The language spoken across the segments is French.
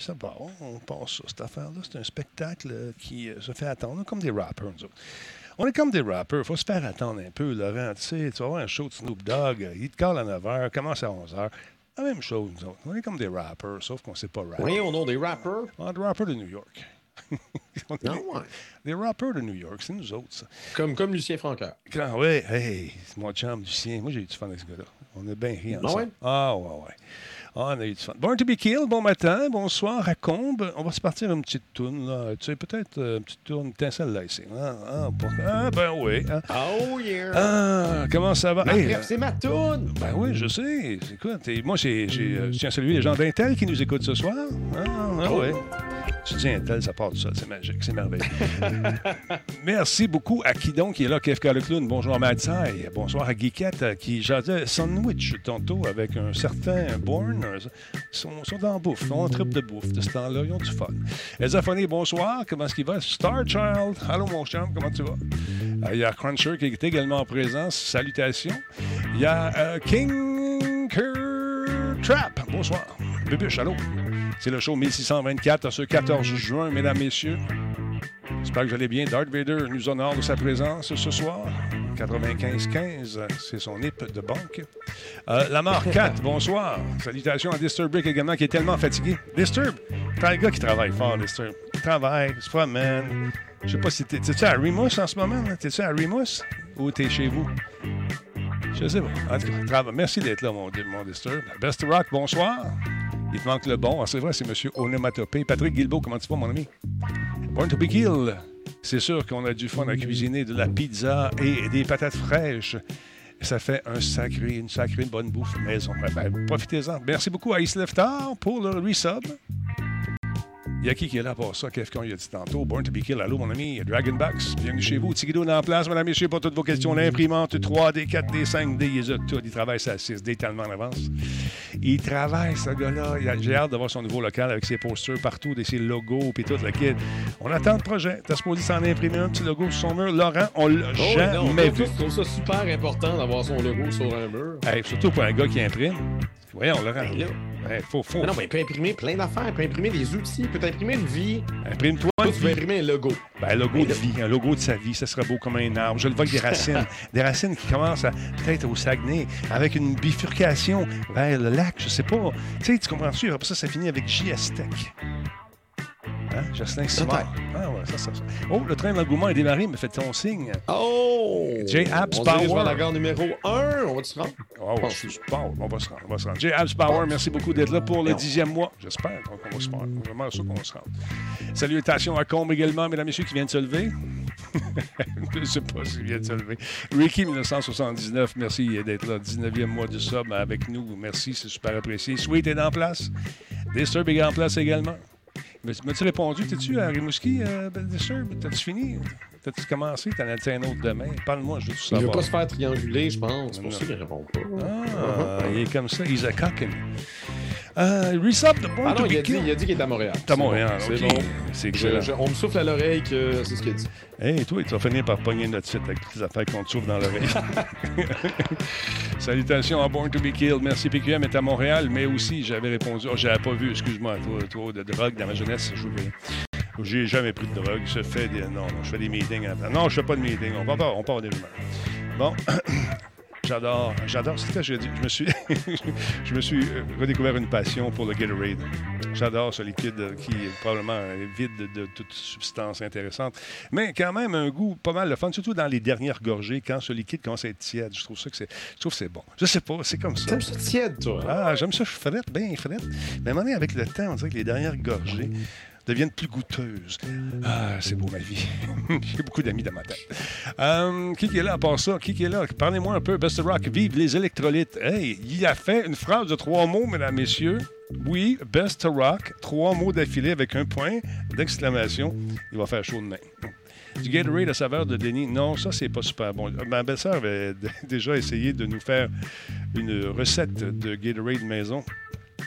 ça va. On passe ça, cette affaire-là. C'est un spectacle euh, qui euh, se fait attendre, comme des rappers, nous autres. On est comme des rappers. faut se faire attendre un peu, Laurent. Tu sais, tu vas avoir un show de Snoop Dogg. Il te call à 9 h, commence à 11 h. La même chose, nous autres. On est comme des rappers, sauf qu'on ne sait pas rapper. Oui, on a des rappers. Ah, des rappers de New York. On est Non, des, ouais. des rappers de New York, c'est nous autres, ça. Comme, comme Lucien Francaire. Quand, ouais, hey, c'est mon chum, Lucien. Moi, j'ai eu du fun avec ce gars-là. On a bien ri ensemble. ouais? Ah, ouais, ouais. Ah, on a eu du fun. Born to be killed, bon matin, bonsoir à Combe. On va se partir une petite toune, là. Tu sais, peut-être euh, une petite toune, étincelle là, ici. Ah, ah, pour- ah, ben oui. hein. Oh yeah! Ah, comment ça va? Hey, bref, c'est ma toune! ben oui, je sais. Écoute, et moi, j'ai, j'ai, euh, je tiens à saluer les gens d'Intel qui nous écoutent ce soir. Ah, ah Oh. ouais. Tu dis Intel, ça part de ça. C'est magique, c'est merveilleux. Merci beaucoup à qui donc qui est là, KFK le clown. Bonjour à Madsai. Bonsoir à Geekette euh, qui jasait sandwich tantôt avec un certain Bourne. Ils sont, dans la bouffe. Ils ont un trip de bouffe de ce temps-là. Ils ont du fun. Fonny, bonsoir. Comment est-ce qu'il va? Star Child. Allô, mon chum. Comment tu vas? Euh, Il y a Cruncher qui est également en présence. Salutations. Il y a euh, King Trap. Bonsoir. Bubuche, allô? C'est le show 1624 ce 14 juin, mesdames, messieurs. J'espère que vous allez bien. Darth Vader nous honore de sa présence ce soir. 95-15, c'est son hip de banque. Euh, Lamar 4, bonsoir. Salutations à Disturbic également, qui est tellement fatigué. Disturb, t'as un gars qui travaille fort, Disturb. Il travaille, il se promène. Je sais pas si t'es... T'es-tu à Remus en ce moment? T'es-tu à Remus? Ou t'es chez vous? Je sais pas. En tout cas, merci d'être là, mon, mon Disturb. Best Rock, bonsoir. Il te manque le bon. Ah, c'est vrai, c'est M. Onomatopée. Patrick Guilbeault, comment tu vas, mon ami? Born to be. C'est sûr qu'on a du fun à cuisiner de la pizza et des patates fraîches. Ça fait un sacré, une sacrée bonne bouffe maison. Eh ben, Profitez-en. Merci beaucoup à Leftar pour le resub. Il y a qui qui est là pour ça? Qu'est-ce qu'on y a dit tantôt? Born to be Kill. Allô, mon ami. Dragonbacks. Bienvenue chez vous. Tigidou dans la place, mesdames messieurs, pour toutes vos questions. L'imprimante 3D, 4D, 5D, il a toutes. Il travaille ça à 6D tellement en avance. Il travaille, ce gars-là. Il J'ai hâte de voir son nouveau local avec ses posters partout, ses logos, puis tout le kit. On attend le projet. T'as supposé s'en imprimer un petit logo sur son mur. Laurent, on l'a Oh, non, jamais je vu. trouve ça super important d'avoir son logo sur un mur. Hey, surtout pour un gars qui imprime. Voyons, Laurent. Ben là. Hey, faut, faut. Mais non, mais il peut imprimer plein d'affaires. Il peut imprimer des outils. Il peut imprimer une vie. Imprime-toi Toi, une tu peux imprimer un logo. Ben, un logo de vie, un logo de sa vie, ça serait beau comme un arbre. Je le vois avec des racines. des racines qui commencent à peut-être au Saguenay, avec une bifurcation vers le lac, je sais pas. Tu sais, tu comprends-tu? Après ça, ça finit avec JS Tech. Hein? Jocelyn Simard. Ah ouais, ça, ça, ça. Oh, le train de l'engouement est démarré, mais fait ton signe. Oh! J. Abs On Power. vers la gare numéro 1. On va se rendre? Oh, je suis bon, on va se rendre, on va se rendre. J. Abs Power, merci beaucoup d'être là pour le dixième mois. J'espère qu'on va se rendre. Vraiment sûr qu'on va se rendre. Salutations à Combe également, mesdames et messieurs, qui viennent de se lever. je ne sais pas s'il vient de se lever. Ricky 1979, merci d'être là. 19e mois du sub avec nous. Merci, c'est super apprécié. Sweet est en place. Disturb est en place également. Mais M'as-tu répondu? T'es-tu à Rimouski, euh, ben? T'as-tu fini? T'as-tu commencé? T'en as un autre demain? Parle-moi, je veux tout Il veut savoir. pas se faire trianguler, je pense. C'est Non. pour ça qu'il répond pas. Ah, il est comme ça. He's a cocken. Euh, Resub de Born Ah to non, be il a dit, Killed. il a dit qu'il est à Montréal. T'es à C'est Montréal, bon, C'est bon. C'est Je- excellent. je- on me souffle à l'oreille que c'est ce qu'il a dit. Hey, toi, tu vas finir par pogner notre site avec toutes les affaires qu'on te souffle dans l'oreille. Salutations à Born to be Killed. Merci, PQM est à Montréal, mais aussi, j'avais répondu, oh, j'avais pas vu, excuse-moi, toi, toi, de drogue dans ma jeunesse, je voulais. J'ai jamais pris de drogue. Je fais des. Non, non, je fais des meetings. Non, je fais pas de meetings. On va pas, on part des rumeurs. Bon. J'adore, j'adore. C'est ça que je me suis, je me suis euh, redécouvert une passion pour le Gatorade. J'adore ce liquide qui est probablement vide de, toute substance intéressante, mais quand même un goût pas mal le fun, surtout dans les dernières gorgées quand ce liquide commence à être tiède. Je trouve ça que c'est, je trouve que c'est bon. Je sais pas, c'est comme ça. T'aimes ça tiède, toi? Ah, j'aime ça, je frette, bien frette. Mais à un moment donné, avec le temps, on dirait que les dernières gorgées deviennent plus goûteuses. Ah, c'est beau, ma vie. J'ai beaucoup d'amis dans ma tête. Euh, qui est là à part ça? Qui est là? Parlez-moi un peu. Best Rock, vive les électrolytes. Hey, il a fait une phrase de trois mots, mesdames, messieurs. Oui, Best Rock, trois mots d'affilée avec un point d'exclamation. Il va faire chaud demain. Du Gatorade à saveur de Denis. Non, ça, c'est pas super bon. Ma belle-sœur avait déjà essayé de nous faire une recette de Gatorade maison.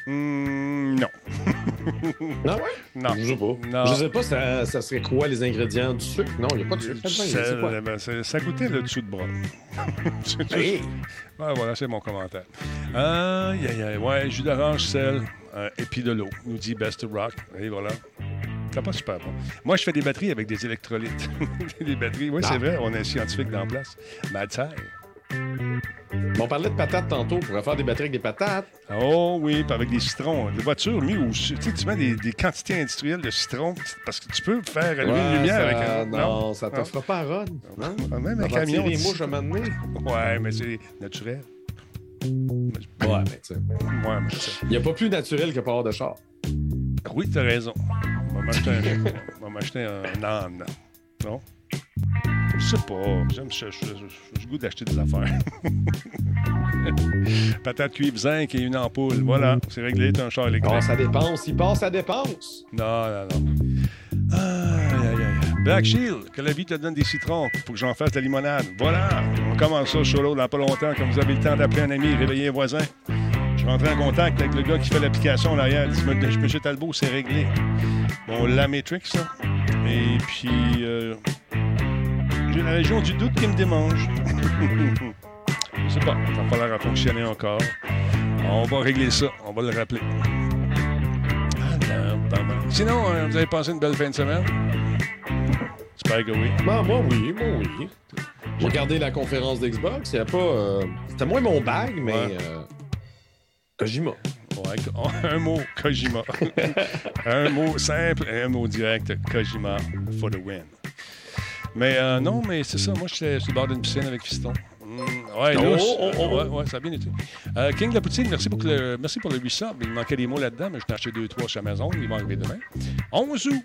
Hmm, non. Non, ouais? Non. Je sais pas. Non. Je sais pas, ça, ça serait quoi les ingrédients du sucre? Non, il n'y a pas de sucre. Ça, quoi? ben, ça- ça goûtait le dessous de bras. Hey! Ah, voilà, c'est mon commentaire. Aïe. Ouais, jus d'orange, sel. euh, et puis de l'eau, nous dit Best Rock. Et voilà. C'est pas super bon. Moi, je fais des batteries avec des électrolytes. des batteries, oui, c'est Ah. vrai, on est scientifique dans la place. Mad. On parlait de patates tantôt. On pourrait faire des batteries avec des patates. Oh oui, puis avec des citrons. Des voitures, lui, où tu sais, tu mets des, des quantités industrielles de citrons parce que tu peux faire allumer une lumière ça- avec un. Non, ça te fera pas à rod. Non? Même un camion. les tu- mouches à donné. Ouais, mais c'est naturel. Ouais, mais tu sais. Ouais, mais ça- Il n'y a pas plus naturel que avoir de char. Oui, t'as raison. On va m'acheter un, on va m'acheter un âne. Non? Je sais pas. J'aime, je- j'ai goût d'acheter des affaires. Patate cuivre, zinc et une ampoule. Voilà, c'est réglé, t'as un char électrique. Passe à dépense, il passe à dépense. Non, non, non. Aïe, aïe, aïe. Black Shield, que la vie te donne des citrons pour que j'en fasse de la limonade. Voilà, on commence ça solo dans pas longtemps, comme vous avez le temps d'appeler un ami, réveiller un voisin. Je suis rentré en contact avec le gars qui fait l'application en arrière. Il dit Je Monsieur Talbot, c'est réglé. Bon, la Matrix, ça? Et puis, euh, j'ai la région du doute qui me démange. Je sais pas, ça l'air à fonctionner encore. On va régler ça, on va le rappeler. Sinon, euh, vous avez passé une belle fin de semaine? J'espère que oui. Bah, moi, oui, moi, oui. J'ai regardé la conférence d'Xbox. Il a pas. euh, C'était moins mon bag, mais. Ouais. Kojima. Co- un mot, Kojima. un mot simple et un mot direct, Kojima for the win. Mais euh, non, mais c'est ça. Moi, j'étais sur le bord d'une piscine avec Fiston. Mm, ouais, Oh, lousse. oh, oh, oh. Ouais, ouais, ça a bien été. Euh, King de la Poutine, merci pour le, merci pour le 800. Il manquait des mots là-dedans, mais je t'ai acheté 2-3 chez Amazon. Ils vont arriver demain. 11 août.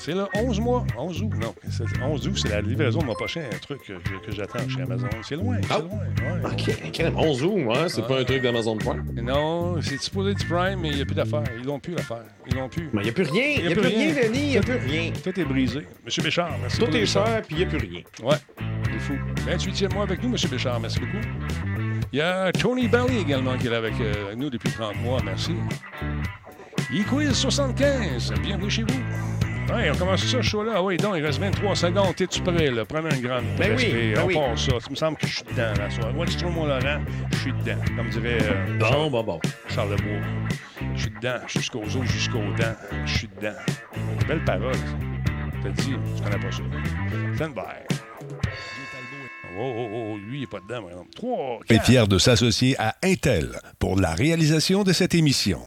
C'est le 11 mois. 11 août. Non, c'est- 11 août, c'est la livraison de mon prochain truc que, que j'attends chez Amazon. C'est loin, c'est Ah. loin. Ouais, Ok, quand même, 11 août, ouais, c'est Ah. pas un truc d'Amazon Prime? Non, c'est supposé être Prime, mais il n'y a plus d'affaires. Ils l'ont plus, l'affaire. Ils l'ont plus. Mais il n'y a plus rien. Il n'y a, plus rien, Denis. Il n'y a plus rien. Tout est brisé. Monsieur Béchard, merci Tout est cher, puis il n'y a plus rien. Ouais, c'est fou. 28e mois avec nous, Monsieur Béchard. Merci beaucoup. Il y a Tony Belly également qui est là avec euh, nous depuis 30 mois. Merci. E-Quiz 75. Bienvenue chez vous. On commence ça, ce show-là? Ah oui, donc, il reste 23 secondes. T'es-tu prêt, là? Prenez un grand Ben oui, respect. ben on oui. part ça. Ça me semble que je suis dedans, la soirée. Wallstrom, mon Laurent, je suis dedans. Comme dirait euh, Bon, bon, bon. Charles Lebois. Je suis dedans, jusqu'aux os, jusqu'aux dents. Je suis dedans. Belle parole. ça. T'as dit, tu connais pas ça. Stand by. Oh, oh, oh, lui, il est pas dedans, par exemple. 3, est 4. fier de s'associer à Intel pour la réalisation de cette émission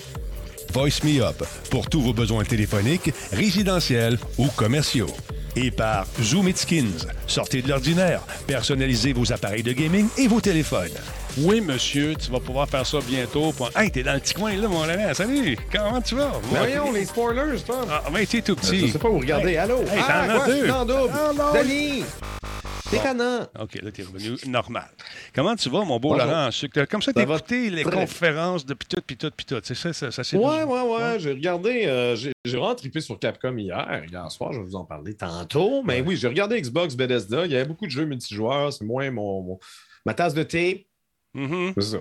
Voice Me Up pour tous vos besoins téléphoniques, résidentiels ou commerciaux. Et par Zoom It Skins, sortez de l'ordinaire, personnalisez vos appareils de gaming et vos téléphones. Oui, monsieur, tu vas pouvoir faire ça bientôt. Pour- Hey, t'es dans le petit coin, là, mon Laurent. Salut, comment tu vas? Mais voyons, les spoilers, toi. Ah, ben, t'es tout Je petit. sais pas où regarder. Allô? Hey, ah, t'en as? Je deux. le double. Ah. Denis! T'es tannant. OK, là, t'es revenu normal. Comment tu vas, mon beau Bonjour. Laurent? Comme ça, t'as écouté les très- conférences de pis tout, pis tout, pis tout. C'est ça, ça, ça c'est Ouais, ouais, ouais. J'ai regardé. euh, j'ai vraiment trippé sur Capcom hier. Hier soir, je vais vous en parler tantôt. Mais oui, j'ai regardé Xbox Bethesda. Il y avait beaucoup de jeux multijoueurs. C'est moins mon, mon- ma tasse de thé. Mhm. C'est ça.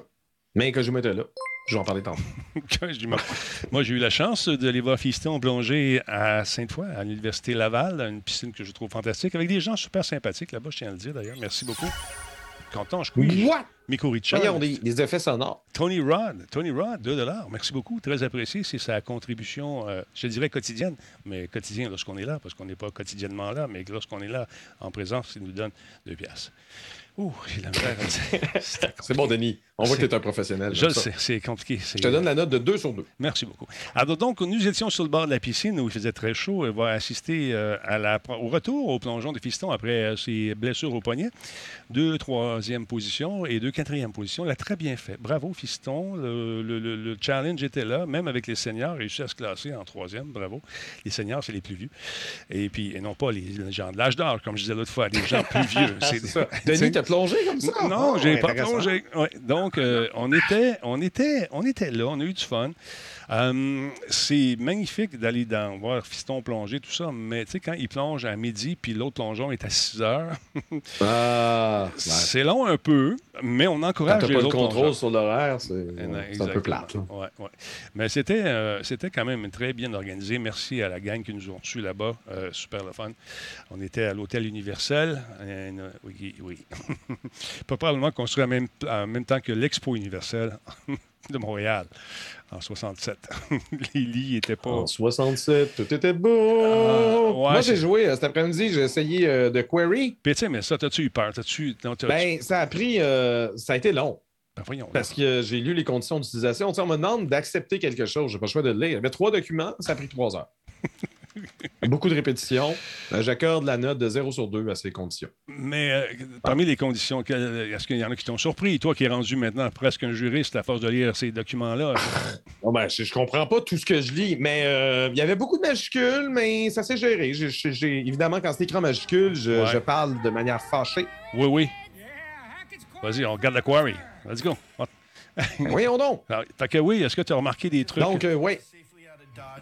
Mais que je m'étais là. Je vais en parler tantôt. Moi, j'ai eu la chance d'aller voir Fiston plonger à Sainte-Foy, à l'Université Laval, une piscine que je trouve fantastique, avec des gens super sympathiques là-bas, je tiens à le dire d'ailleurs. Merci beaucoup. Content, je couille. What? Miko Richard. Voyons, des, des effets sonores. Tony Rod. Tony Rod, 2 Merci beaucoup. Très apprécié. C'est sa contribution, euh, je dirais quotidienne, mais quotidien lorsqu'on est là, parce qu'on n'est pas quotidiennement là, mais lorsqu'on est là en présence, il nous donne 2 piastres. Ouh, j'ai la misère C'est bon. Denis. On voit que tu es un professionnel. Je le sais, c'est compliqué. Je te donne la note de 2 sur 2. Merci beaucoup. Alors donc, nous étions sur le bord de la piscine où il faisait très chaud et va assister euh, à la, au retour au plongeon de Fiston après euh, ses blessures au poignet. Deux, troisième position et deux, quatrième position. Il a très bien fait. Bravo, fiston. Le, le- le- le challenge était là, même avec les seniors, réussi à se classer en troisième. Bravo. Les seniors, c'est les plus vieux. Et puis, et non pas les, gens de l'âge d'or, comme je disais l'autre fois, les gens plus vieux. C'est ça. Denis, plongé comme ça? non, Ah, j'ai pas plongé. Ouais. Donc, euh, on, était, on, était, on était là, on a eu du fun. Euh, c'est magnifique d'aller dans voir Fiston plonger, tout ça, mais tu sais, quand il plonge à midi, puis l'autre plongeon est à 6 heures, Ah, ouais. c'est long un peu, mais on Quand encourage t'as les pas le contrôle plongeurs. sur l'horaire, c'est Eh c'est un peu plate. Ouais. Mais c'était, euh, c'était quand même très bien organisé. Merci à la gang qui nous ont reçus là-bas. Euh, super le fun. On était à l'Hôtel Universel. Oui, oui. Pas probablement construit en même, en même temps que l'Expo Universel de Montréal en 67. Les lits n'étaient pas. En 67, tout était beau. Ah, ouais, Moi, j'ai joué euh, cet après-midi, j'ai essayé euh, de Query. Puis, tu sais, mais ça, t'as-tu eu peur? Non, t'as- Ben, ça a pris. euh, ça a été long. Ben, voyons. Parce que j'ai lu les conditions d'utilisation. Tu on me demande d'accepter quelque chose. J'ai pas le choix de le lire. Il y avait trois documents, ça a pris trois heures. Beaucoup de répétitions. Euh, J'accorde la note de 0 sur 2 à ces conditions. Mais euh, parmi les conditions, quelles- est-ce qu'il y en a qui t'ont surpris? Toi qui es rendu maintenant presque un juriste à force de lire ces documents-là. Bon, ben, je, je comprends pas tout ce que je lis, mais euh, il y avait beaucoup de majuscules, mais ça s'est géré. Évidemment, quand c'est écrit en majuscule, je, Ouais. je parle de manière fâchée. Oui, oui. Vas-y, on regarde la quarry. Let's go. Voyons donc. Alors, fait que oui, est-ce que tu as remarqué des trucs? Donc, euh, oui,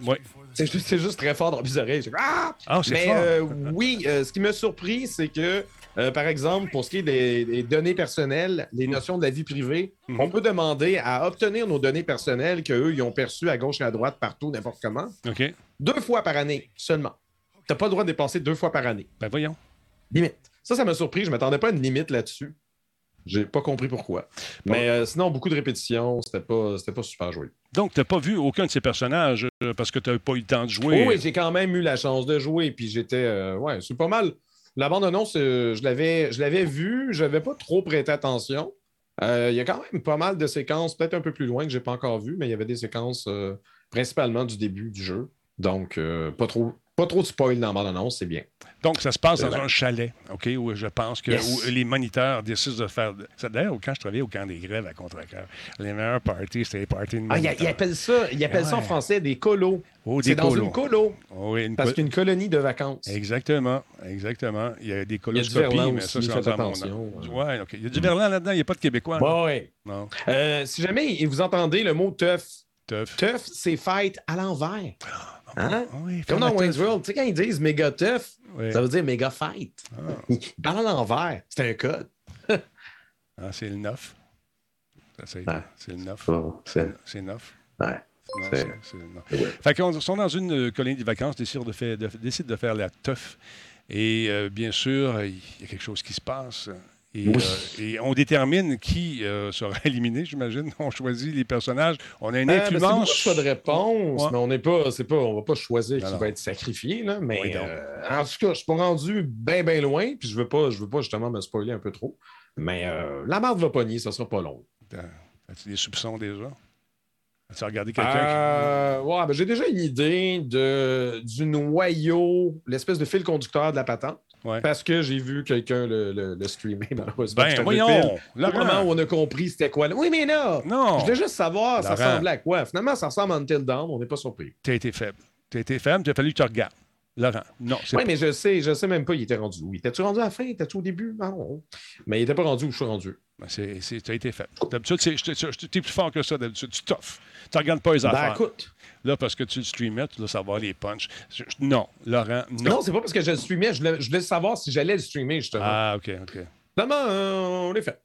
Ouais. C'est juste, très fort dans mes oreilles. J'ai- Ah! Ah, Mais fort. euh, oui, euh, ce qui m'a surpris, c'est que, euh, par exemple, pour ce qui est des, des données personnelles, les notions de la vie privée, Mhm. on peut demander à obtenir nos données personnelles qu'eux, ils ont perçues à gauche et à droite, partout, n'importe comment, OK. deux fois par année seulement. Tu n'as pas le droit de dépenser deux fois par année. Ben voyons. Limite. Ça, ça m'a surpris. Je ne m'attendais pas à une limite là-dessus. J'ai pas compris pourquoi. Mais euh, sinon, beaucoup de répétitions. C'était pas, pas super joué. Donc, tu n'as pas vu aucun de ces personnages euh, parce que tu n'as pas eu le temps de jouer? Oui, j'ai quand même eu la chance de jouer. Puis j'étais. euh, ouais, c'est pas mal. La bande-annonce, je l'avais, je l'avais vue. Je n'avais pas trop prêté attention. Il y a quand même pas mal de séquences, peut-être un peu plus loin que j'ai pas encore vu, mais il y avait des séquences principalement du début du jeu. Donc, pas trop. Pas trop de spoil dans la bande-annonce, c'est bien. Donc, ça se passe dans vrai. un chalet, OK, où je pense que Yes. où les moniteurs décident de faire. D'ailleurs quand je travaillais au camp des grèves à Contre-Cœur. Les meilleurs parties, c'était les parties de Ah, il, moniteurs. il appelle ça, il appelle ça en français des colos. Oh, c'est dans colos. une colo. Oh, oui, une Parce qu'une colonie de vacances. Exactement, exactement. Il y a des du coloscopies, mais ça, c'est à mon attention. âge. Ouais, OK. Il y a du verlan là-dedans, il n'y a pas de Québécois. Bon, ouais. Non, Euh, si jamais vous entendez le mot tough, tough. tough, c'est fight à l'envers. Hein? Oui, Comme dans Wayne's. World, tu sais, quand ils disent méga tough, ça veut dire méga fight. Ah. Ils parlent à l'envers. C'est un code. Ah, c'est le 9. Ça, C'est le 9. c'est... C'est 9. Ouais. Non. Fait qu'on sont dans une euh, colonie de vacances, décident de faire, de, décident de faire la teuf. Et euh, bien sûr, il y a quelque chose qui se passe. Et, Oui. euh, et on détermine qui euh, sera éliminé, j'imagine. On choisit les personnages. On a une Euh, ben, de influence. choix de réponse, Ouais. mais on n'est pas, c'est pas, on va pas choisir qui va être sacrifié, là, mais Oui, euh, en tout cas, je suis pas rendu bien, bien loin, puis je veux pas, je veux pas justement me spoiler un peu trop, mais euh, la marde va pogner, ça sera pas long. As-tu des soupçons déjà? As-tu regardé quelqu'un qui- ouais, ben, j'ai déjà une idée de, du noyau, l'espèce de fil conducteur de la patente. Ouais. Parce que j'ai vu quelqu'un le, le, le streamer, malheureusement. Ben, voyons! Laurent! moment où on a compris c'était quoi. Oui, mais là, Non! je voulais juste savoir ça ressemblait à quoi. Finalement, ça ressemble à Until Dawn, on n'est pas surpris. Tu as été faible. Tu as été faible, il a fallu que tu regardes. Laurent, non, Oui, pas- mais je sais, je sais même pas, il était rendu où. Il était-tu rendu à la fin? Il était-tu au début? Non. Mais il était pas rendu où je suis rendu. Ben, tu as été faible. D'habitude, je- t'es plus fort que ça. D'habitude, tu toffes. Tu regardes pas les Ben, affaires. écoute. Là, parce que tu le streamais, tu dois savoir les punchs. Je- je- non, Laurent, non. Non, c'est pas parce que je le streamais. Je voulais, je voulais savoir si j'allais le streamer, justement. ah, OK, OK. Finalement, euh, on l'a fait.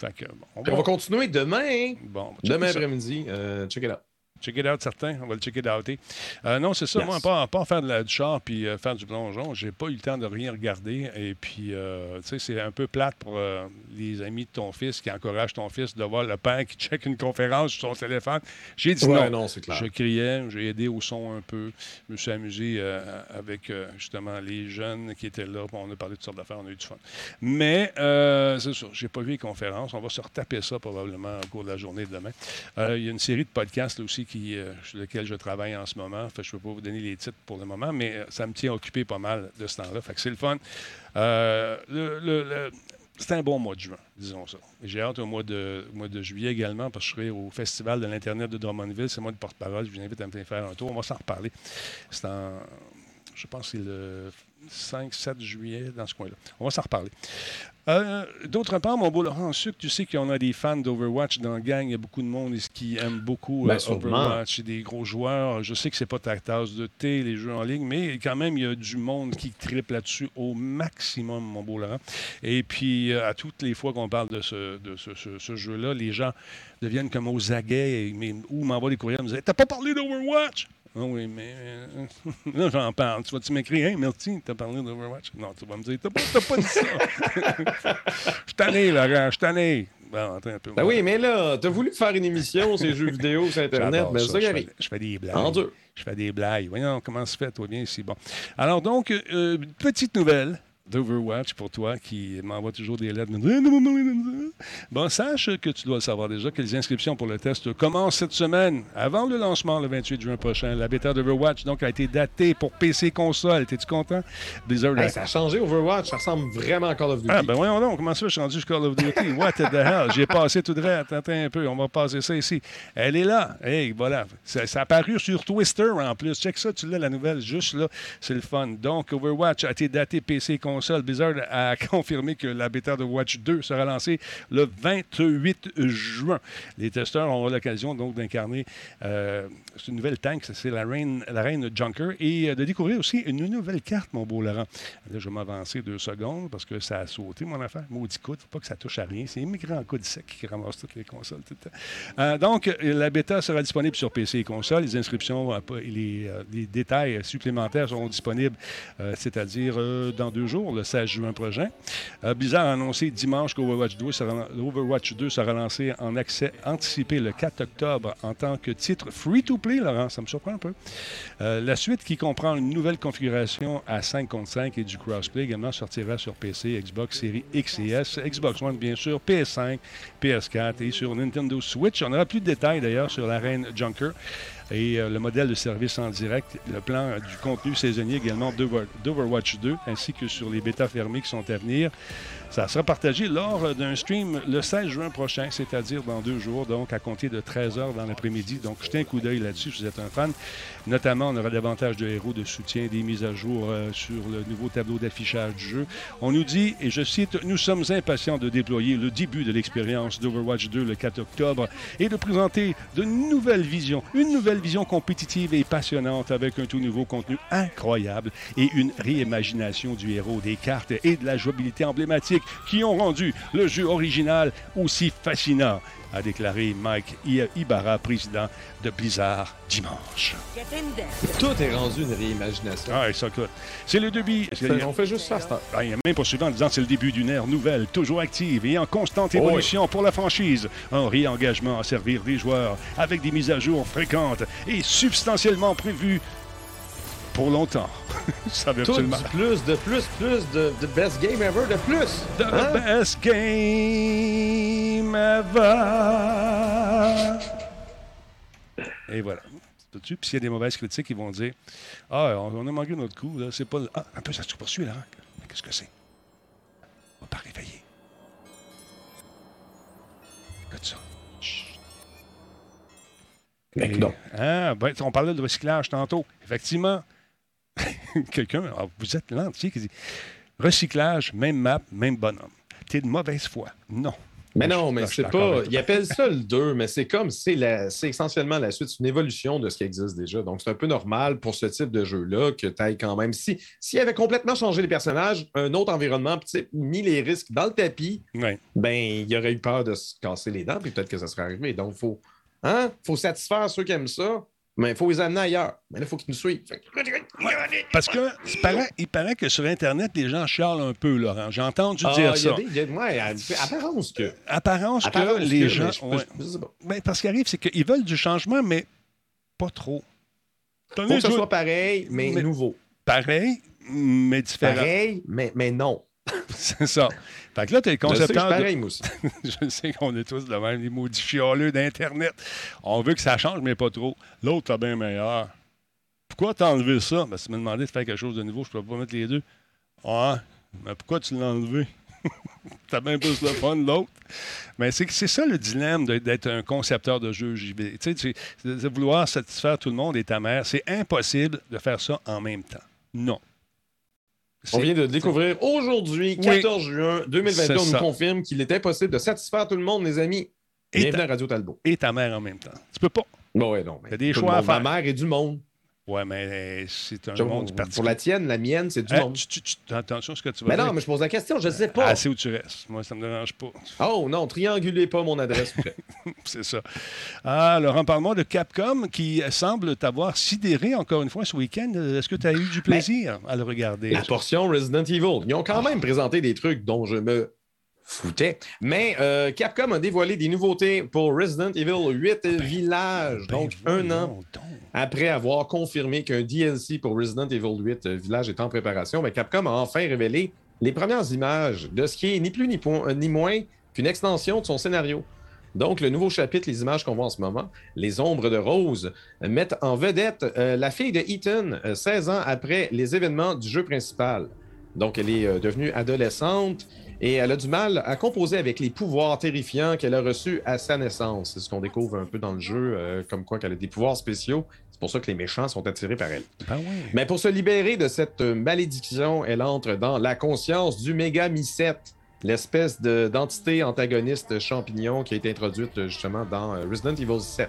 Fait que, bon, on Puis va, on va continuer demain. bon, on va checker Demain ça. après-midi. Euh, check it out. Check it out, certain. On va le checker out. Euh, non, c'est ça. Yes. Moi, pas, pas faire de la, du char puis euh, faire du plongeon, j'ai pas eu le temps de rien regarder. Et puis, euh, tu sais, c'est un peu plate pour euh, les amis de ton fils qui encouragent ton fils de voir le père qui check une conférence sur son téléphone. J'ai dit Ouais, non. non, c'est clair. Je criais, j'ai aidé au son un peu. Je me suis amusé avec justement les jeunes qui étaient là. On a parlé de toutes sortes d'affaires, on a eu du fun. Mais c'est ça, j'ai pas vu les conférences. On va se retaper ça probablement au cours de la journée de demain. Il y a une série de podcasts là, aussi qui, euh, sur lesquels je travaille en ce moment. Je ne peux pas vous donner les titres pour le moment, mais euh, ça me tient occupé pas mal de ce temps-là. Fait que c'est le fun. Euh, c'est un bon mois de juin, disons ça. J'ai hâte au mois de, mois de juillet également, parce que je serai au Festival de l'Internet de Drummondville. C'est moi le porte-parole. Je vous invite à me faire un tour. On va s'en reparler. C'est en. Je pense que c'est le 5-7 juillet dans ce coin-là. On va s'en reparler. Euh, d'autre part, mon beau Laurent Sucre, tu sais qu'on a des fans d'Overwatch dans la gang. Il y a beaucoup de monde qui aime beaucoup Ben, euh. Overwatch. des gros joueurs. Je sais que c'est pas ta tasse de thé, les jeux en ligne, mais quand même, il y a du monde qui triple là-dessus au maximum, mon beau Laurent. Et puis, euh, à toutes les fois qu'on parle de ce, de ce, ce- ce jeu-là, les gens deviennent comme aux aguets et- mais- ou m'envoient des courriels me disent T'as pas parlé d'Overwatch Ah oui, mais euh, là, j'en parle. Tu vas-tu m'écrire? Hey, merci, t'as parlé d'Overwatch Non, tu vas me dire T'as pas, t'as pas dit ça. Je tanné, Laurent, je tanné. Bon, attends un peu. Ben oui, mais là, t'as voulu faire une émission, ces jeux vidéo sur Internet, mais ça, ça qui je fais, des blagues. En dur. Je fais des blagues. Voyons comment ça se fait, toi, bien ici. Bon. Alors, donc, euh, petite nouvelle d'Overwatch pour toi qui m'envoie toujours des lettres. Bon, sache que tu dois le savoir déjà que les inscriptions pour le test commencent cette semaine, avant le lancement le 28 juin prochain. La bêta d'Overwatch, donc, a été datée pour PC console. T'es-tu content? Blizzard Hey, ça a changé Overwatch, ça ressemble vraiment à Call of Duty. ah, ben voyons donc, comment ça, je suis rendu Call of Duty? What the hell? J'ai passé tout droit. Attends un peu, on va passer ça ici. Elle est là. Hey, voilà. Ça, ça a apparu sur Twister en plus. Check ça, tu l'as, la nouvelle, juste là. C'est le fun. Donc, Overwatch a été daté PC console. Blizzard a confirmé que la bêta de Watch 2 sera lancée le 28 juin. Les testeurs auront l'occasion donc d'incarner euh, une nouvelle tank, c'est la reine, la Junker, et euh, de découvrir aussi une nouvelle carte, mon beau Laurent. Là, je vais m'avancer deux secondes parce que ça a sauté, mon affaire. Maudit coude, faut pas que ça touche à rien. C'est immigrant coude sec qui ramasse toutes les consoles tout le temps. Euh, donc, la bêta sera disponible sur PC et console. Les inscriptions et les, euh, les détails supplémentaires seront disponibles, c'est-à-dire dans deux jours, le 16 juin prochain. Euh, Blizzard a annoncé dimanche qu'Overwatch 2 sera, Overwatch 2 sera lancé en accès anticipé le 4 octobre en tant que titre free-to-play, Laurent. Ça me surprend un peu. Euh, la suite, qui comprend une nouvelle configuration à 5 contre 5 et du crossplay, également sortira sur PC, Xbox Series X et S, Xbox One, bien sûr, PS5, PS4 et sur Nintendo Switch. On aura plus de détails d'ailleurs sur la reine Junker et euh, le modèle de service en direct, le plan du contenu saisonnier également d'Over- d'Overwatch 2, ainsi que sur les bêtas fermés qui sont à venir. Ça sera partagé lors d'un stream le 16 juin prochain, c'est-à-dire dans deux jours, donc à compter de 13h dans l'après-midi. Donc, jetez un coup d'œil là-dessus si vous êtes un fan. Notamment, on aura davantage de héros de soutien, des mises à jour euh, sur le nouveau tableau d'affichage du jeu. On nous dit, et je cite, Nous sommes impatients de déployer le début de l'expérience d'Overwatch 2 le 4 octobre et de présenter de nouvelles visions, une nouvelle vision compétitive et passionnante avec un tout nouveau contenu incroyable et une réimagination du héros, des cartes et de la jouabilité emblématique qui ont rendu le jeu original aussi fascinant, a déclaré Mike Ibarra, président de Blizzard, dimanche. Tout est rendu une réimagination. Ah, ça, c'est le début. On fait juste ça, Ah, il a même poursuivant en disant c'est le début d'une ère nouvelle, toujours active et en constante Oh oui. évolution pour la franchise. Un réengagement à servir des joueurs avec des mises à jour fréquentes et substantiellement prévues pour longtemps. Ça veut Tout absolument. du plus, de plus, plus, de, de best game ever, de plus. The Hein? best game ever. Et voilà. Puis s'il y a des mauvaises critiques, ils vont dire Ah, on, on a manqué notre coup. Là. C'est pas. le- Ah, un peu, ça se poursuit là. Qu'est-ce que c'est? On va pas réveiller. Écoute ça. Chut. Mais Et- non. Ah, ben, on parlait de recyclage tantôt. Effectivement, quelqu'un, ah, vous êtes l'entier qui dit recyclage, même map, même bonhomme. T'es de mauvaise foi. Non. Mais Moi, non, mais c'est pas. Ils appellent ça le 2, mais c'est comme c'est la c'est essentiellement la suite, c'est une évolution de ce qui existe déjà. Donc, c'est un peu normal pour ce type de jeu-là que tu ailles quand même. Si s'il avait complètement changé les personnages, un autre environnement, puis tu sais, mis les risques dans le tapis, Ouais. ben il aurait eu peur de se casser les dents, puis peut-être que ça serait arrivé. Donc, il faut, hein, faut satisfaire ceux qui aiment ça, mais il faut les amener ailleurs. Mais là, il faut qu'ils nous suivent. Fait Parce que il paraît, il paraît que sur Internet, les gens chialent un peu, Laurent. J'ai entendu Ah, dire y ça. des- il y a- ouais, apparence que. Apparence que les que, gens. mais ouais. sais. Ben, parce qu'il arrive, c'est qu'ils veulent du changement, mais pas trop. Faut que ça soit pareil, mais, Mais- nouveau. pareil, mais différent. Pareil, mais, mais non. C'est ça. Fait que là, tu es le Je sais que je concepteur. de- pareil, aussi. Je sais qu'on est tous de même, les maudits chialeux d'Internet. On veut que ça change, mais pas trop. L'autre, est bien meilleur. Pourquoi t'as enlevé ça? Ben, si tu me demandais de faire quelque chose de nouveau, je peux pas mettre les deux. Ouais, mais pourquoi tu l'as enlevé? T'as bien plus le fun, l'autre. Mais c'est c'est ça le dilemme d'être un concepteur de jeux JV. Tu sais, de, vouloir satisfaire tout le monde et ta mère, c'est impossible de faire ça en même temps. Non. On vient de découvrir aujourd'hui, Oui. 14 juin 2022, C'est on nous confirme qu'il est impossible de satisfaire tout le monde, les amis. Et Bienvenue ta- à Radio Talbot. Et ta mère en même temps. Tu peux pas. Bon, ouais, non. mais a des choix à monde. faire. Ma mère et du monde. Ouais, mais c'est un monde pour particulier. la tienne, la mienne, c'est du Hein, monde. attention à ce que tu vas Mais non, mais je pose la question, je ne sais pas. Ah, c'est où tu restes. Moi, ça me dérange pas. Oh non, triangulez pas mon adresse. C'est ça. Ah, Laurent, parle-moi de Capcom qui semble t'avoir sidéré encore une fois ce week-end. Est-ce que tu as eu du plaisir à le regarder? la portion Resident Evil. Ils ont quand même présenté des trucs dont je me foutais. Mais euh, Capcom a dévoilé des nouveautés pour Resident Evil 8 Village. Ben donc, un an donc. après avoir confirmé qu'un DLC pour Resident Evil 8 euh, Village est en préparation, mais Capcom a enfin révélé les premières images de ce qui est ni plus ni, euh, ni moins qu'une extension de son scénario. Donc, le nouveau chapitre, les images qu'on voit en ce moment, Les Ombres de Rose, mettent en vedette euh, la fille de Ethan, euh, 16 ans après les événements du jeu principal. Donc, elle est euh, devenue adolescente et elle a du mal à composer avec les pouvoirs terrifiants qu'elle a reçus à sa naissance. C'est ce qu'on découvre un peu dans le jeu, euh, comme quoi qu'elle a des pouvoirs spéciaux. C'est pour ça que les méchants sont attirés par elle. Oui. Mais pour se libérer de cette euh, malédiction, elle entre dans la conscience du méga Mycète, l'espèce de- d'entité antagoniste champignon qui a été introduite justement dans Resident Evil 7.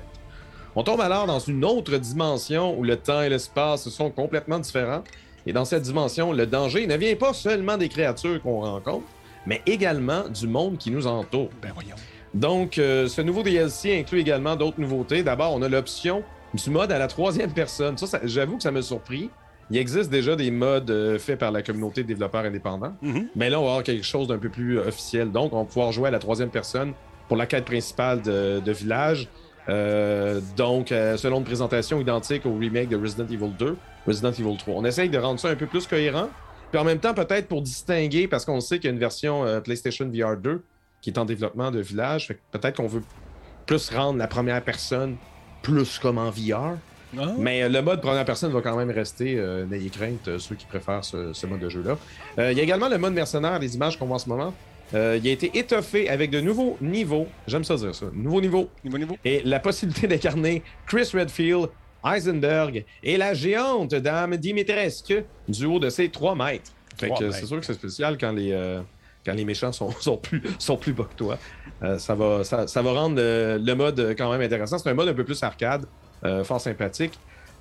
On tombe alors dans une autre dimension où le temps et l'espace sont complètement différents. Et dans cette dimension, le danger ne vient pas seulement des créatures qu'on rencontre, mais également du monde qui nous entoure. Ben voyons. Donc, euh, ce nouveau DLC inclut également d'autres nouveautés. D'abord, on a l'option du mode à la troisième personne. Ça, ça- j'avoue que ça m'a surpris. Il existe déjà des modes euh, faits par la communauté de développeurs indépendants. Mhm. Mais là, on va avoir quelque chose d'un peu plus euh, officiel. Donc, on va pouvoir jouer à la troisième personne pour la quête principale de, de village. Euh, donc, euh, selon une présentation identique au remake de Resident Evil 2, Resident Evil 3. On essaye de rendre ça un peu plus cohérent. Puis en même temps, peut-être pour distinguer, parce qu'on sait qu'il y a une version euh, PlayStation VR 2 qui est en développement de village. Fait que peut-être qu'on veut plus rendre la première personne plus comme en VR. Ah. Mais euh, le mode première personne va quand même rester. N'ayez crainte, ceux qui préfèrent ce, ce mode de jeu-là. Il y a également le mode mercenaire, les images qu'on voit en ce moment. Euh, il a été étoffé avec de nouveaux niveaux. J'aime ça dire ça. Nouveaux niveaux. Niveau, niveau. Et la possibilité d'incarner Chris Redfield, Heisenberg et la géante Dame Dimitrescu du haut de ses 3 mètres. Fait que c'est sûr que c'est spécial quand les, euh, quand les méchants sont, sont, plus, sont plus bas que toi. Euh, ça, va, ça, ça va rendre euh, le mode quand même intéressant. C'est un mode un peu plus arcade, euh, fort sympathique.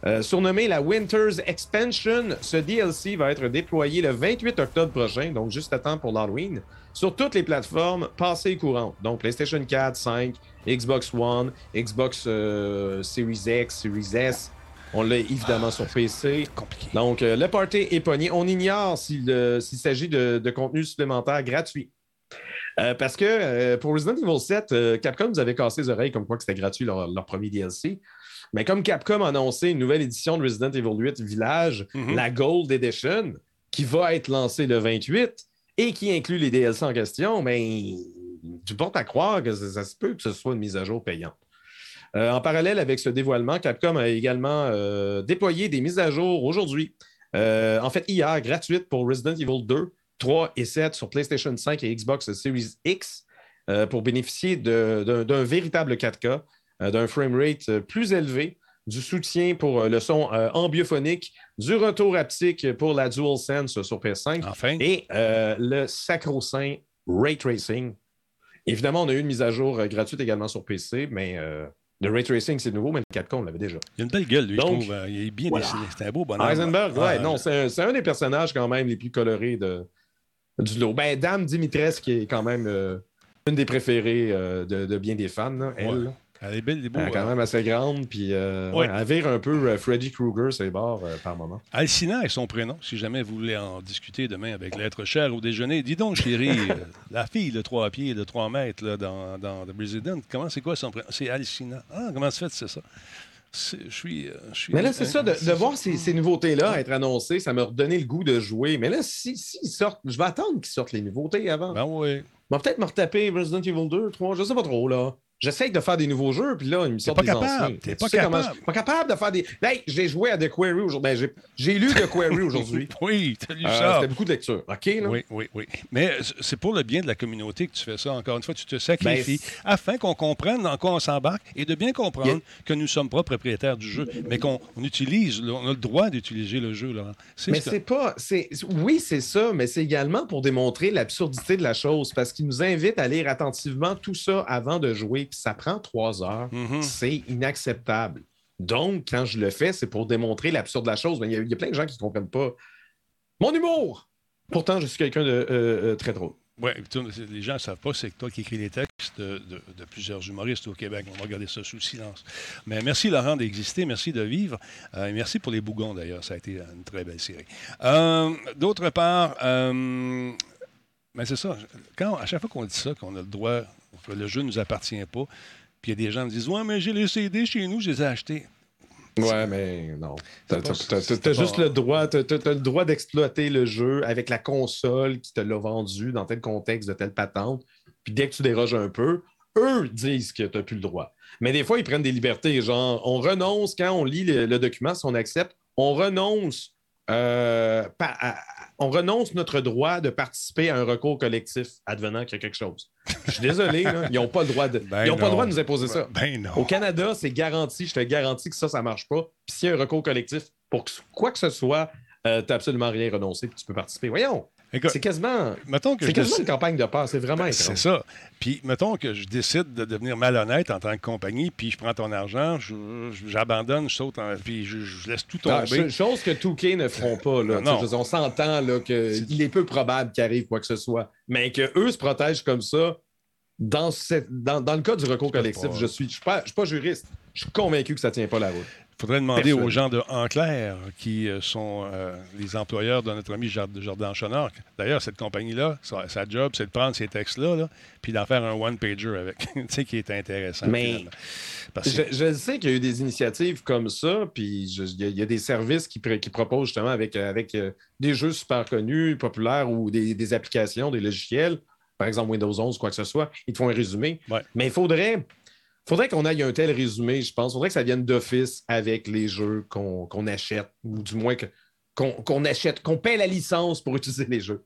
Euh, surnommé la Winter's Expansion, ce DLC va être déployé le 28 octobre prochain, donc juste à temps pour l'Halloween, sur toutes les plateformes passées et courantes. Donc PlayStation 4, 5, Xbox One, Xbox euh, Series X, Series S. On l'a évidemment sur PC. Compliqué. Donc, euh, le party est pogné. On ignore s'il euh, s'agit de, de contenu supplémentaire gratuit. Euh, parce que euh, pour Resident Evil 7, euh, Capcom nous avait cassé les oreilles comme quoi que c'était gratuit leur, leur premier DLC. Mais comme Capcom a annoncé une nouvelle édition de Resident Evil 8 Village, Mhm. la Gold Edition, qui va être lancée le 28 et qui inclut les DLC en question, mais tu portes à croire que ça, se peut que ce soit une mise à jour payante. Euh, en parallèle avec ce dévoilement, Capcom a également euh, déployé des mises à jour aujourd'hui. Euh, en fait, hier, gratuites pour Resident Evil 2, 3 et 7 sur PlayStation 5 et Xbox Series X pour bénéficier d'un véritable 4K, euh, d'un framerate euh, plus élevé, du soutien pour euh, le son euh, ambiophonique, du retour haptique pour la DualSense sur PS5 Enfin. et euh, le sacro-saint Ray Tracing. Évidemment, on a eu une mise à jour gratuite également sur PC, mais euh, le Ray Tracing, c'est nouveau, mais le 4K, on l'avait déjà. Il a une belle gueule, lui, Donc, je trouve. Il est bien voilà. dessiné. C'est un beau bonhomme. Heisenberg, Ah, ouais, non, c'est un, des personnages quand même les plus colorés de, du lot. Ben, Dame Dimitrescu, qui est quand même une des préférées de, de bien des fans, là, elle. Ouais. Elle est belle, elle est beau. Elle est quand euh, même assez grande, puis euh, Ouais. ouais, elle vire un peu euh, Freddy Krueger, ses bords, euh, par moment. Alcina est son prénom, si jamais vous voulez en discuter demain avec l'être cher au déjeuner. Dis donc, chérie, la fille de 3 pieds, de 3 mètres là, dans, dans The Resident, comment c'est quoi son prénom? C'est Alcina. Ah, comment ça fait, c'est ça? Je suis, je suis. Mais là, c'est ça, de, voir ces, ces nouveautés-là être annoncées, ça m'a redonné le goût de jouer. Mais là, si, si ils sortent, je vais attendre qu'ils sortent les nouveautés avant. Ben oui. On va peut-être me retaper Resident Evil 2, 3, je sais pas trop, là. J'essaye de faire des nouveaux jeux, puis là, ils me sortent pas des capable. anciens. T'es pas capable. je pas capable de faire des. Hey, j'ai joué à The Query aujourd'hui. Ben, j'ai- lu The Query aujourd'hui. Oui, tu as lu Euh, ça. C'était beaucoup de lecture. OK, là? Oui, oui, oui. Mais c'est pour le bien de la communauté que tu fais ça. Encore une fois, tu te sacrifies Ben, afin qu'on comprenne dans quoi on s'embarque et de bien comprendre que nous ne sommes pas propriétaires du jeu, mais qu'on on utilise, on a le droit d'utiliser le jeu. C'est Mais c'est pas. c'est Oui, c'est ça, mais c'est également pour démontrer l'absurdité de la chose, parce qu'il nous invite à lire attentivement tout ça avant de jouer, puis ça prend trois heures. Mhm. C'est inacceptable. Donc, quand je le fais, c'est pour démontrer l'absurde de la chose. Il y, a- il y a plein de gens qui ne comprennent pas mon humour. Pourtant, je suis quelqu'un de euh, euh, très drôle. Tu- les gens ne savent pas, c'est que toi qui écris les textes de, de- de plusieurs humoristes au Québec. On va regarder ça sous le silence. Mais merci, Laurent, d'exister. Merci de vivre. Euh, et merci pour les bougons, d'ailleurs. Ça a été une très belle série. Euh, D'autre part, mais c'est ça. Quand, à chaque fois qu'on dit ça, qu'on a le droit, que le jeu ne nous appartient pas, puis il y a des gens qui disent Ouais, mais j'ai les CD chez nous, je les ai achetés. Ouais, mais non. T'as juste le droit, t'as t'as le droit d'exploiter le jeu avec la console qui te l'a vendu dans tel contexte, de telle patente. Puis dès que tu déroges un peu, eux disent que tu n'as plus le droit. Mais des fois, ils prennent des libertés. Genre, on renonce quand on lit le, le document, si on accepte, on renonce. Euh, pa- à- on renonce notre droit de participer à un recours collectif advenant qu'il y a quelque chose. Je suis désolé, là, ils n'ont pas le droit de, Ben ils pas le droit de nous imposer ça. Ben non. Au Canada, c'est garanti, je te garantis que ça, ça ne marche pas. Puis s'il y a un recours collectif, pour que- quoi que ce soit, tu n'as absolument rien renoncé puis tu peux participer. Voyons, c'est quasiment, mettons que c'est je quasiment décide- une campagne de peur. C'est vraiment C'est étrange. ça. Puis, mettons que je décide de devenir malhonnête en tant que compagnie, puis je prends ton argent, je- je- j'abandonne, je saute, en- puis je, je laisse tout Ah, tomber. ch- chose que 2K ne feront pas. Là. Non, non. On s'entend qu'il est peu probable qu'il arrive quoi que ce soit. Mais qu'eux se protègent comme ça, dans, cette- dans, dans le cas du recours collectif, je suis, je suis pas, je suis pas juriste. Je suis convaincu que ça ne tient pas la route. Il faudrait demander Personne. aux gens de Enclair, qui euh, sont euh, les employeurs de notre ami Jordan Chonard. D'ailleurs, cette compagnie-là, sa, sa job, c'est de prendre ces textes-là, là, puis d'en faire un one-pager avec, tu sais, qui est intéressant. Mais- finalement. Parce que- Je, je sais qu'il y a eu des initiatives comme ça, puis il y, a- il y a des services qui, pr- qui proposent justement avec, avec euh, des jeux super connus, populaires ou des, des applications, des logiciels, par exemple Windows 11, quoi que ce soit, ils te font un résumé. Ouais. Mais il faudrait, faudrait qu'on aille un tel résumé, je pense. Il faudrait que ça vienne d'office avec les jeux qu'on achète, ou du moins qu'on qu'on achète, qu'on paie la licence pour utiliser les jeux.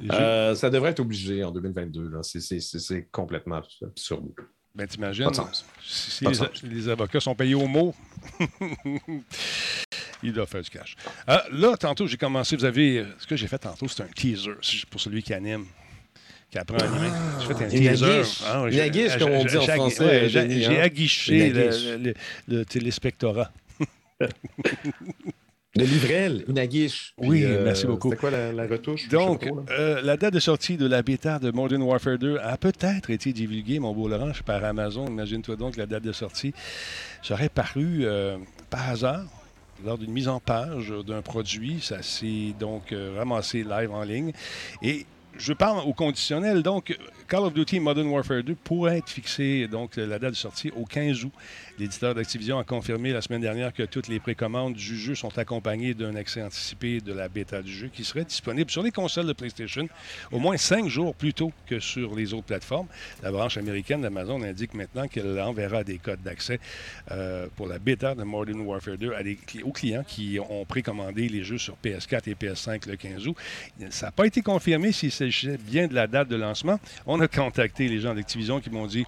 les jeux- Euh, ça devrait être obligé en 2022. là. C'est- complètement absurde. ben, t'imagines, si, les, avocats sont payés au mot, il doit faire du cash. Ah, là, tantôt, j'ai commencé, vous avez, ce que j'ai fait tantôt, c'est un teaser pour celui qui anime. À animer. J'ai fait un une teaser. aguiche. Ah, Une comme on dit en j'ai- français, hein? aguiché le, téléspectorat. Le livrel, une aguiche. Oui, merci beaucoup. C'était quoi la, la retouche? Donc, trop, euh, la date de sortie de la bêta de Modern Warfare 2 a peut-être été divulguée, mon beau Laurent, par Amazon. Imagine-toi donc la date de sortie serait parue euh, par hasard lors d'une mise en page d'un produit. Ça s'est donc euh, ramassé live en ligne. Et je parle au conditionnel. Donc, Call of Duty Modern Warfare 2 pourrait être fixé, donc la date de sortie, au 15 août. L'éditeur d'Activision a confirmé la semaine dernière que toutes les précommandes du jeu sont accompagnées d'un accès anticipé de la bêta du jeu qui serait disponible sur les consoles de PlayStation au moins cinq jours plus tôt que sur les autres plateformes. La branche américaine d'Amazon indique maintenant qu'elle enverra des codes d'accès euh, pour la bêta de Modern Warfare 2 à des cli- aux clients qui ont précommandé les jeux sur PS4 et PS5 le 15 août. Ça n'a pas été confirmé s'il s'agissait bien de la date de lancement. On a contacté les gens d'Activision qui m'ont dit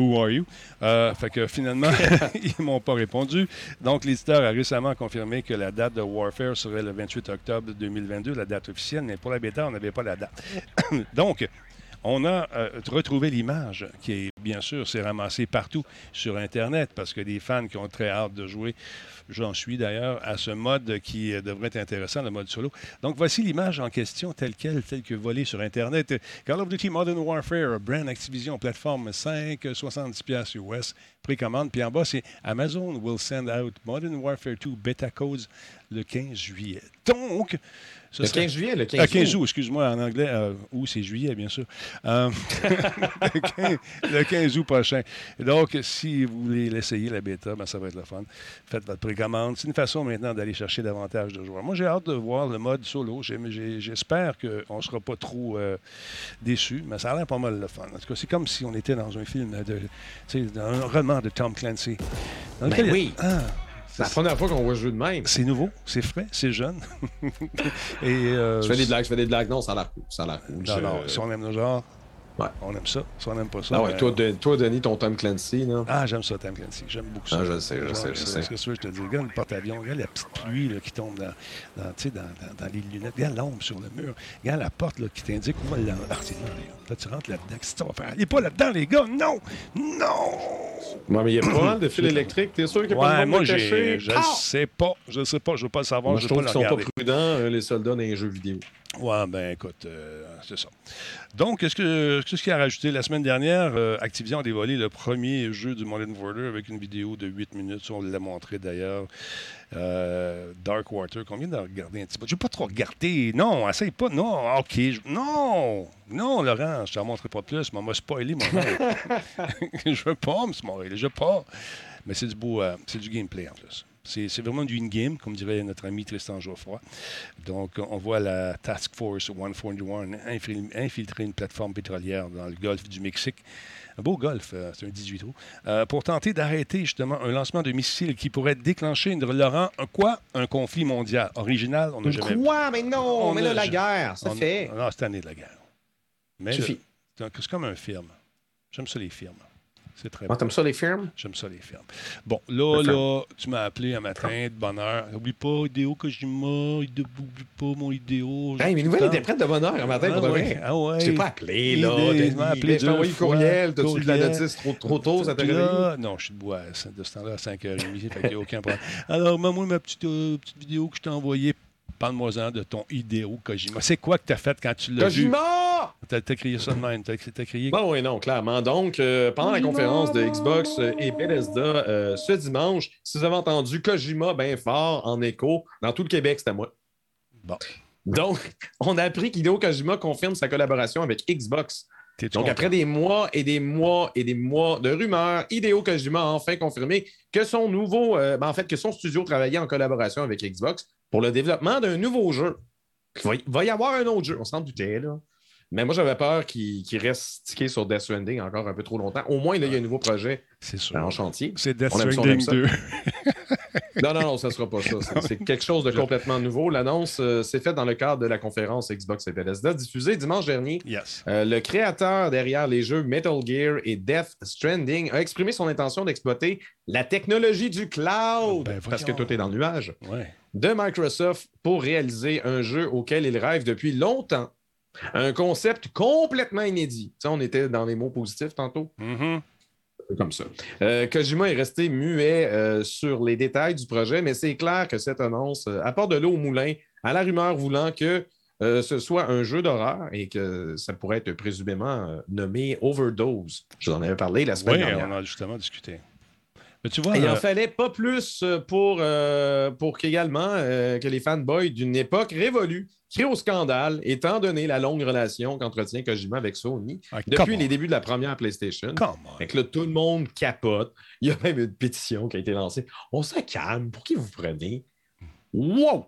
Who are you? Euh, fait que finalement, ils m'ont pas répondu. Donc, l'éditeur a récemment confirmé que la date de Warfare serait le 28 octobre 2022, la date officielle, mais pour la bêta, on n'avait pas la date. Donc, on a euh, retrouvé l'image qui est, bien sûr, s'est ramassée partout sur Internet parce que des fans qui ont très hâte de jouer, j'en suis d'ailleurs, à ce mode qui euh, devrait être intéressant, le mode solo. Donc, voici l'image en question telle qu'elle, telle que volée sur Internet. Call of Duty Modern Warfare, brand Activision, plateforme 5, 70$ piastres US, précommande. Puis en bas, c'est Amazon will send out Modern Warfare 2 beta codes le 15 juillet. Donc, le 15 juillet, le 15, 15 août, excuse-moi, en anglais. Euh, ou c'est juillet, bien sûr. Euh, le, 15, août prochain. Donc, si vous voulez l'essayer, la bêta, ben, ça va être le fun. Faites votre précommande. C'est une façon maintenant d'aller chercher davantage de joueurs. Moi, j'ai hâte de voir le mode solo. J'espère qu'on ne sera pas trop euh, déçus, mais ça a l'air pas mal le fun. En tout cas, c'est comme si on était dans un film, de, dans un roman de Tom Clancy. ben oui. Ah, c'est la première fois qu'on voit jouer de même. C'est nouveau, c'est frais, c'est jeune. Et, euh, je fais des blagues, je fais des blagues. Non, ça a l'air cool. Ça a l'air cool. Non, si on aime le genre, on aime ça. Si on n'aime pas ça. Ah ouais, toi, toi, Denis, ton Tom Clancy. Là? Ah, j'aime ça, Tom Clancy. J'aime beaucoup ça. Ah, je sais, je sais, je sais. C'est ce que je te dis. Regarde le porte-avions, regarde la petite pluie là, qui tombe dans, dans, dans, dans, les lunettes. Regarde l'ombre sur le mur. Regarde la porte là, qui t'indique où va l'embarquer. Là, tu rentres là-dedans. Qu'est-ce que tu vas faire? Allez pas là-dedans, les gars! Non! Non! Non, mais il y a pas mal de fils électriques. T'es sûr qu'il n'y a pas de moi, caché? Je ne sais pas. Je ne sais pas. Je ne veux pas le savoir. Moi, je, je trouve qu'ils ne sont pas prudents, euh, les soldats, dans les jeux vidéo. Ouais, ben écoute, euh, c'est ça. Donc, qu'est-ce que ce qu'il a rajouté la semaine dernière? Euh, Activision a dévoilé le premier jeu du Modern Warfare avec une vidéo de 8 minutes. On l'a montré d'ailleurs. Euh, Dark Water. Combien de regarder un petit peu? Je ne veux pas trop regarder. Non, essaye pas. Non, OK. Non, non, Laurent, je ne te montrerai pas plus. Mais m'a spoilé mon Je veux pas me spoiler. Je veux pas. Mais c'est du beau, c'est du gameplay en plus. C'est vraiment du in-game, comme dirait notre ami Tristan Geoffroy. Donc, on voit la Task Force 141 infiltrer une plateforme pétrolière dans le golfe du Mexique. Un beau golfe, euh, c'est un 18 trous, euh, pour tenter d'arrêter justement un lancement de missiles qui pourrait déclencher, une, Laurent, un quoi? Un conflit mondial. Original, on n'a jamais Quoi? Mais non, on met là la guerre, ça fait. Non, cette année de la guerre. Mais c'est comme un film. J'aime ça les films. C'est très ah, T'aimes ça les films? J'aime ça les films. Bon, là, là, tu m'as appelé un matin de bonne heure. Oublie pas, Idéo Kojima, oublie pas mon Idéo. Hey, mes nouvelles étaient prêtes de bonne heure un matin pour ouais. Ah ouais. J'ai pas appelé, là. Tu m'as appelé. Je t'ai envoyé le courriel. T'as-tu eu de la notice trop, trop tôt? Ça t'a réveillé? Non, je suis debout de ce temps-là à 5h30. fait qu'il n'y a aucun problème. Alors, moi, ma petite, euh, petite vidéo que je t'ai envoyée Parle-moi-en de ton idéo Kojima. C'est quoi que tu as fait quand tu l'as vu? Kojima! T'as crié ça de même. T'as crié? Bon, oui, non, clairement. Donc, euh, pendant la conférence de Xbox et Bethesda euh, ce dimanche, si vous avez entendu Kojima bien fort en écho, dans tout le Québec, c'était moi. Bon. Donc, on a appris qu'Hideo Kojima confirme sa collaboration avec Xbox. Donc, après des mois et des mois et des mois de rumeurs, Hideo Kojima a enfin confirmé que son nouveau, euh, ben, en fait, que son studio travaillait en collaboration avec Xbox pour le développement d'un nouveau jeu. Il va, y avoir un autre jeu, on s'en doutait, là. Mais moi, j'avais peur qu'il reste stické sur Death Stranding encore un peu trop longtemps. Au moins, là, il y a un nouveau projet en chantier. C'est Death Stranding 2. non, non, non, ça ne sera pas ça. C'est quelque chose de complètement nouveau. L'annonce euh, s'est faite dans le cadre de la conférence Xbox et Bethesda diffusée dimanche dernier. Yes. Euh, le créateur derrière les jeux Metal Gear et Death Stranding a exprimé son intention d'exploiter la technologie du cloud, ben, parce que tout est dans le nuage, de Microsoft pour réaliser un jeu auquel il rêve depuis longtemps un concept complètement inédit. On était dans les mots positifs tantôt. Mm-hmm. Comme ça. Euh, Kojima est resté muet euh, sur les détails du projet, mais c'est clair que cette annonce euh, apporte de l'eau au moulin à la rumeur voulant que ce soit un jeu d'horreur et que ça pourrait être présumément nommé Overdose. Je vous en avais parlé la semaine dernière. Oui, on a justement discuté. Mais tu vois, il n'en fallait pas plus pour, pour qu'également que les fanboys d'une époque révolue crée au scandale, étant donné la longue relation qu'entretient Kojima avec Sony ah, depuis les débuts de la première PlayStation. Fait que là, tout le monde capote. Il y a même une pétition qui a été lancée. On se calme, pour qui vous prenez? Wow!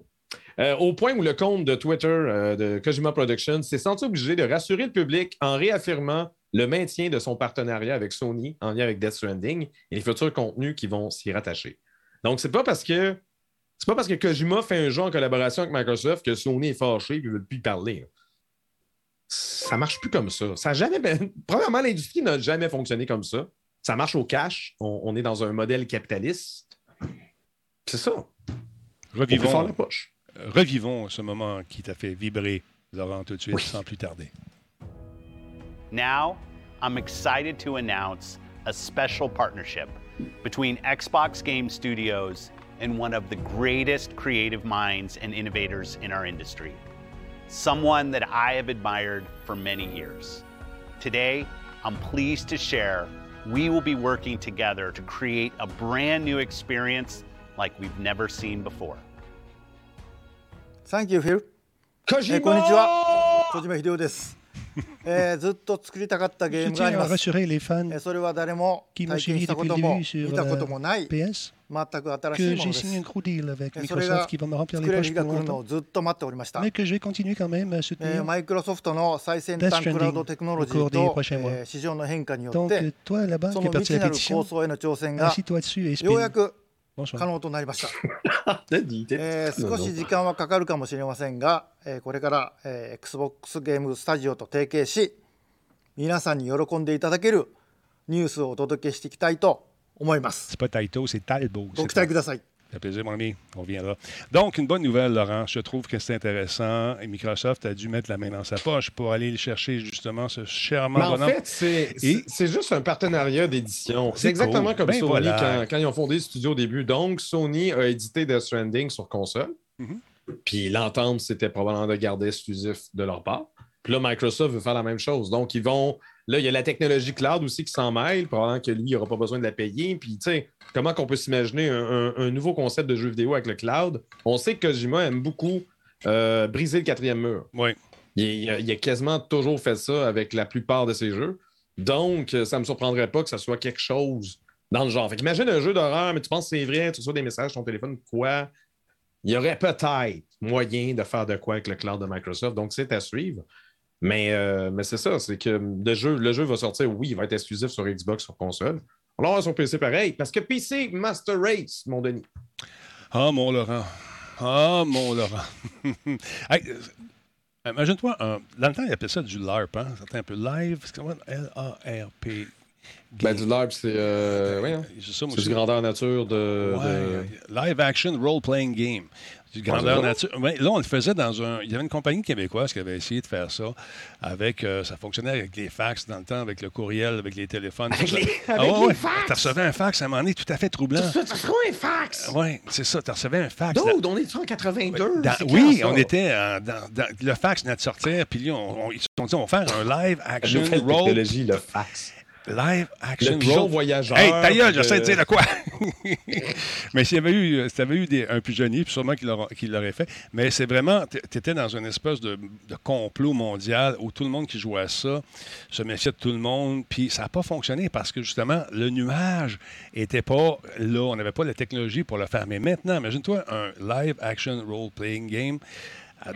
Euh, au point où le compte de Twitter euh, de Kojima Productions s'est senti obligé de rassurer le public en réaffirmant le maintien de son partenariat avec Sony en lien avec Death Stranding et les futurs contenus qui vont s'y rattacher. Donc, c'est pas parce que c'est pas parce que Kojima fait un jeu en collaboration avec Microsoft que Sony est fâché et ne veut plus parler. Ça marche plus comme ça. Ça jamais. Premièrement, l'industrie n'a jamais fonctionné comme ça. Ça marche au cash. On, est dans un modèle capitaliste. C'est ça. Revivons, la poche. Revivons ce moment qui t'a fait vibrer, tout de suite, sans plus tarder. Now, I'm excited to announce a special partnership between Xbox Game Studios and one of the greatest creative minds and innovators in our industry. Someone that I have admired for many years. Today, I'm pleased to share we will be working together to create a brand new experience like we've never seen before. サンキューフィル。え。こんにちは。小島秀夫です。えー、ずっと作りたかったゲームがあります。えー、それは誰も見たこともない全く新しいものです。作れる日ずっと待っておりました。マイクロソフトの最先端クラウドテクノロジー、市場の変化によってその未知ようやく可能となりました、何えー少し時間はかかるかもしれませんが、えーこれから、えー XBOX ゲームスタジオと提携し皆さんに喜んでいただけるニュースをお届けしていきたいと思います。ご期待ください。Ça fait plaisir, mon ami. On reviendra. Donc, une bonne nouvelle, Laurent. Je trouve que c'est intéressant. Et Microsoft a dû mettre la main dans sa poche pour aller chercher justement ce charmant Mais en bonhomme. fait, c'est Et- juste un partenariat d'édition. C'est exactement cool. comme Ben Sony voilà. quand, quand ils ont fondé le studio au début. Donc, Sony a édité Death Stranding sur console. Mhm. Puis l'entente, c'était probablement de garder exclusif de leur part. Puis là, Microsoft veut faire la même chose. Donc, ils vont. Là, il y a la technologie cloud aussi qui s'en mêle. Probablement que lui, il n'aura pas besoin de la payer. Puis, tu sais, comment qu'on peut s'imaginer un, un- un nouveau concept de jeu vidéo avec le cloud? On sait que Kojima aime beaucoup euh, briser le quatrième mur. Oui. Il, il a, il a quasiment toujours fait ça avec la plupart de ses jeux. Donc, ça ne me surprendrait pas que ça soit quelque chose dans le genre. Fait imagine un jeu d'horreur, mais tu penses que c'est vrai, tu reçois des messages sur ton téléphone, quoi? Il y aurait peut-être moyen de faire de quoi avec le cloud de Microsoft. Donc, c'est à suivre. Mais, euh, mais c'est ça, c'est que le jeu, le jeu va sortir, oui, il va être exclusif sur Xbox, sur console. On l'aura sur PC pareil, parce que PC Master Race, mon Denis. Ah, mon Laurent. Ah, mon Laurent. Hey, euh, Imagine-toi, un- dans le temps, ils appelaient ça du LARP. Hein? C'était un peu live. L-A-R-P. Ben, du LARP, c'est euh, ouais, hein. C'est du grandeur nature de. Ouais, de- Live action role-playing game. Grandeur c'est nature. Ouais, là, on le faisait dans un. Il y avait une compagnie québécoise qui avait essayé de faire ça. Avec, euh, ça fonctionnait avec les fax dans le temps, avec le courriel, avec les téléphones. Avec les- Ah avec ouais, les fax! Tu recevais un fax à un moment donné tout à fait troublant. Tu trouves un fax? Oui, c'est ça. Tu recevais un fax. Dude, on est en 82? Dans- C'est oui, on était dans, dans- le fax venait de sortir, puis là, on, on- ils se sont dit on va faire un live action role, technologie, le fax. Live action Le pigeon role. voyageur. Hey, ta gueule, de- j'essaie de dire de quoi? mais s'il y avait eu, s'il y avait eu des- un pigeonnier, puis sûrement qu'il qu'il l'aurait fait. Mais c'est vraiment, tu étais dans une espèce de, de complot mondial où tout le monde qui jouait à ça se méfiait de tout le monde. Puis ça n'a pas fonctionné parce que justement, le nuage était pas là. On n'avait pas la technologie pour le faire. Mais maintenant, imagine-toi un live action role-playing game euh,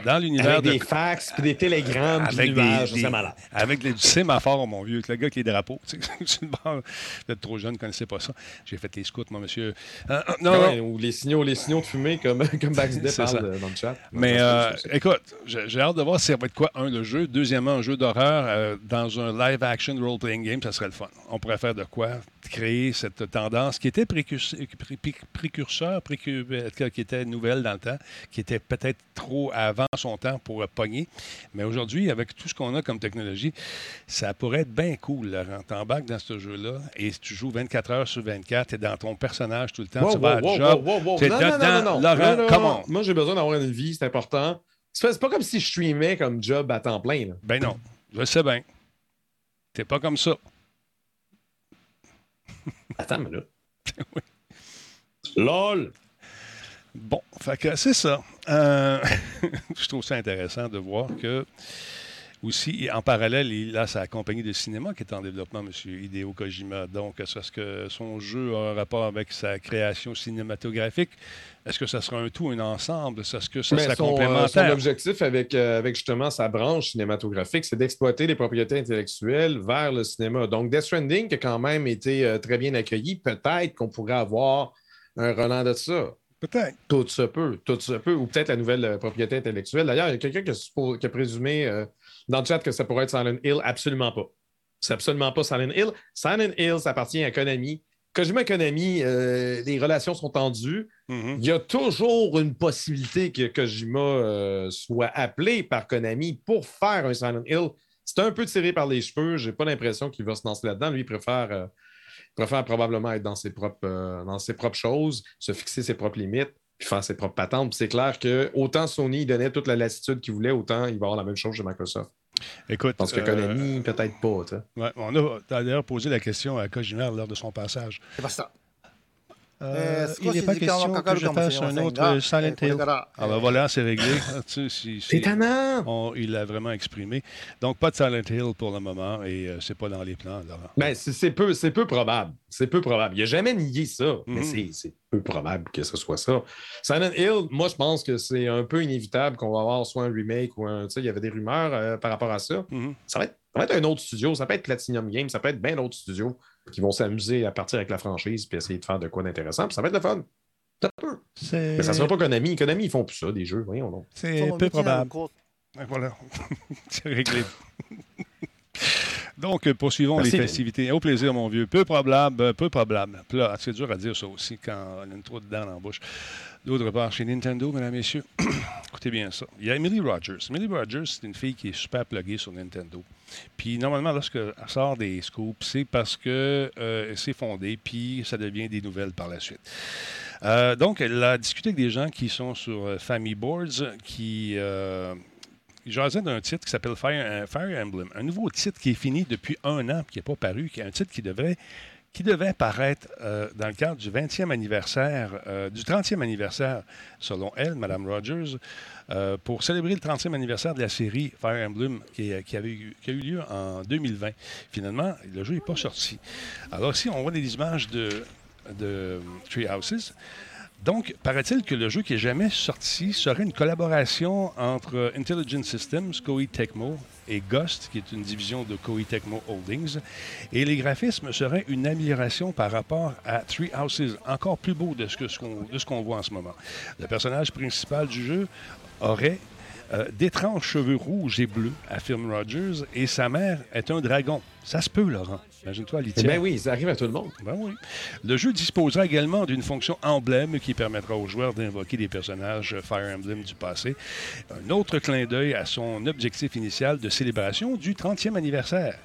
dans l'univers Avec de. des fax puis des télégrammes puis des, c'est des- malade. avec du sémaphore, mon vieux, avec le gars avec les drapeaux. tu le êtes trop jeune, ne connaissez pas ça. J'ai fait les scouts, moi, monsieur. Euh, euh, non, Ouais, non. ou les signaux, les signaux de fumée, comme, comme Baxter C'est parle ça. euh, dans le chat. Mais euh, c'est- c'est- écoute, j'ai hâte de voir si ça va être quoi, un, le jeu. Deuxièmement, un jeu d'horreur dans un live-action role-playing game, ça serait le fun. On pourrait faire de quoi? Créer cette tendance qui était précurseur, pré- pré- précurseur précu- euh, qui était nouvelle dans le temps, qui était peut-être trop avant son temps pour pogner. Mais aujourd'hui, avec tout ce qu'on a comme technologie, ça pourrait être bien cool, Laurent. T'embarques dans ce jeu-là et tu joues 24 heures sur 24, tu es dans ton personnage tout le temps, Wow, tu vas à wow, wow, job. wow, t'es Non, non, non, dedans. non, non. Laurent, Non, non, come non. on. Moi, j'ai besoin d'avoir une vie, c'est important. C'est pas- comme si je streamais comme job à temps plein. là. Ben non, je sais bien. T'es pas comme ça. Attends, mais là. LOL! Bon, fait que c'est ça. Euh, je trouve ça intéressant de voir que aussi, en parallèle, il a sa compagnie de cinéma qui est en développement, M. Hideo Kojima. Donc, est-ce que son jeu a un rapport avec sa création cinématographique? Est-ce que ça sera un tout, un ensemble? Est-ce que ça Mais sera son, euh, son complémentaire? objectif avec, euh, avec justement sa branche cinématographique, c'est d'exploiter les propriétés intellectuelles vers le cinéma. Donc, Death Stranding, qui a quand même été euh, très bien accueilli, peut-être qu'on pourrait avoir un relan de ça. Peut-être. Tout se peut, tout se peut. Ou peut-être la nouvelle propriété intellectuelle. D'ailleurs, il y a quelqu'un qui, a suppo- qui a présumé euh, dans le chat que ça pourrait être Silent Hill? Absolument pas. C'est absolument pas Silent Hill. Silent Hill, ça appartient à Konami. Kojima et Konami, euh, les relations sont tendues. Mhm. Il y a toujours une possibilité que Kojima euh, soit appelé par Konami pour faire un Silent Hill. C'est un peu tiré par les cheveux. J'ai pas l'impression qu'il va se lancer là-dedans. Lui, il préfère, euh, préfère probablement être dans ses, propres, dans ses propres choses, se fixer ses propres limites, puis faire ses propres patentes. C'est clair que autant Sony donnait toute la latitude qu'il voulait, autant il va avoir la même chose chez Microsoft. Écoute, Parce que euh, Konami, peut-être pas. Ouais, on a d'ailleurs posé la question à Kojima lors de son passage. C'est pas ça. Euh, euh, il n'est pas question que je fasse un autre Silent Hill. Ah ben voilà, c'est réglé. c'est étonnant. il l'a vraiment exprimé. Donc, pas de Silent Hill pour le moment et euh, c'est pas dans les plans, Ben, c'est peu, peu probable. C'est peu probable. Il n'a jamais nié ça, mhm. mais c'est peu probable que ce soit ça. Silent Hill, moi, je pense que c'est un peu inévitable qu'on va avoir soit un remake ou un... Tu sais, il y avait des rumeurs euh, par rapport à ça. Mhm. Ça va être être un autre studio, ça peut être Platinum Games, ça peut être bien d'autres studios qui vont s'amuser à partir avec la franchise puis essayer de faire de quoi d'intéressant. Ça va être le fun. Mais ça ne sera pas Konami. Konami, ils font plus ça, des jeux. Voyons. C'est peu probable. Ah, voilà. C'est réglé. Donc, euh, poursuivons Merci, les festivités. Au plaisir, mon vieux. Peu probable, euh, peu probable. C'est dur à dire ça aussi quand on a une trop dedans dans la bouche. D'autre part, chez Nintendo, mesdames, messieurs, écoutez bien ça. Il y a Emily Rogers. Emily Rogers, c'est une fille qui est super pluguée sur Nintendo. Puis normalement, lorsqu'elle sort des scoops, c'est parce que euh, c'est fondé, puis ça devient des nouvelles par la suite. Euh, donc, elle a discuté avec des gens qui sont sur euh, Family Boards, qui euh, jasaient d'un titre qui s'appelle Fire, euh, Fire Emblem. Un nouveau titre qui est fini depuis un an, qui n'est pas paru, qui est un titre qui qui devait paraître euh, dans le cadre du 20e anniversaire, euh, du 30e anniversaire, selon elle, Mme Rogers, pour célébrer le 30e anniversaire de la série Fire Emblem qui, eu, qui a eu lieu en 2020. Finalement, le jeu n'est pas sorti. Alors ici, on voit des images de, de Tree Houses. Donc, paraît-il que le jeu qui n'est jamais sorti serait une collaboration entre Intelligent Systems, Koei Tecmo et Ghost, qui est une division de Koei Tecmo Holdings. Et les graphismes seraient une amélioration par rapport à Three Houses, encore plus beau de ce qu'on voit en ce moment. Le personnage principal du jeu aurait euh, d'étranges cheveux rouges et bleus, affirme Rogers, et sa mère est un dragon. Ça se peut, Laurent. Imagine-toi, Eh. Ben oui, ça arrive à tout le monde. Ben oui. Le jeu disposera également d'une fonction emblème qui permettra aux joueurs d'invoquer des personnages Fire Emblem du passé. Un autre clin d'œil à son objectif initial de célébration du 30e anniversaire.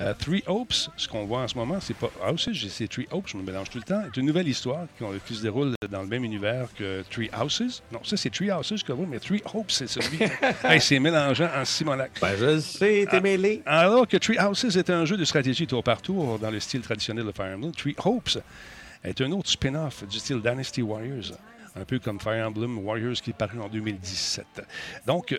Euh, Three Hopes, ce qu'on voit en ce moment, c'est pas Houses, c'est Three Hopes, je me mélange tout le temps. C'est une nouvelle histoire qui, qui se déroule dans le même univers que Three Houses. Non, ça c'est Three Houses que vous, mais Three Hopes, c'est celui. hey, c'est mélangeant en Simonac. Ben, je le sais, t'es mêlé. Alors que Three Houses est un jeu de stratégie tour par tour dans le style traditionnel de Fire Emblem, Three Hopes est un autre spin-off du style Dynasty Warriors, un peu comme Fire Emblem Warriors qui est paru en 2017. Donc, euh,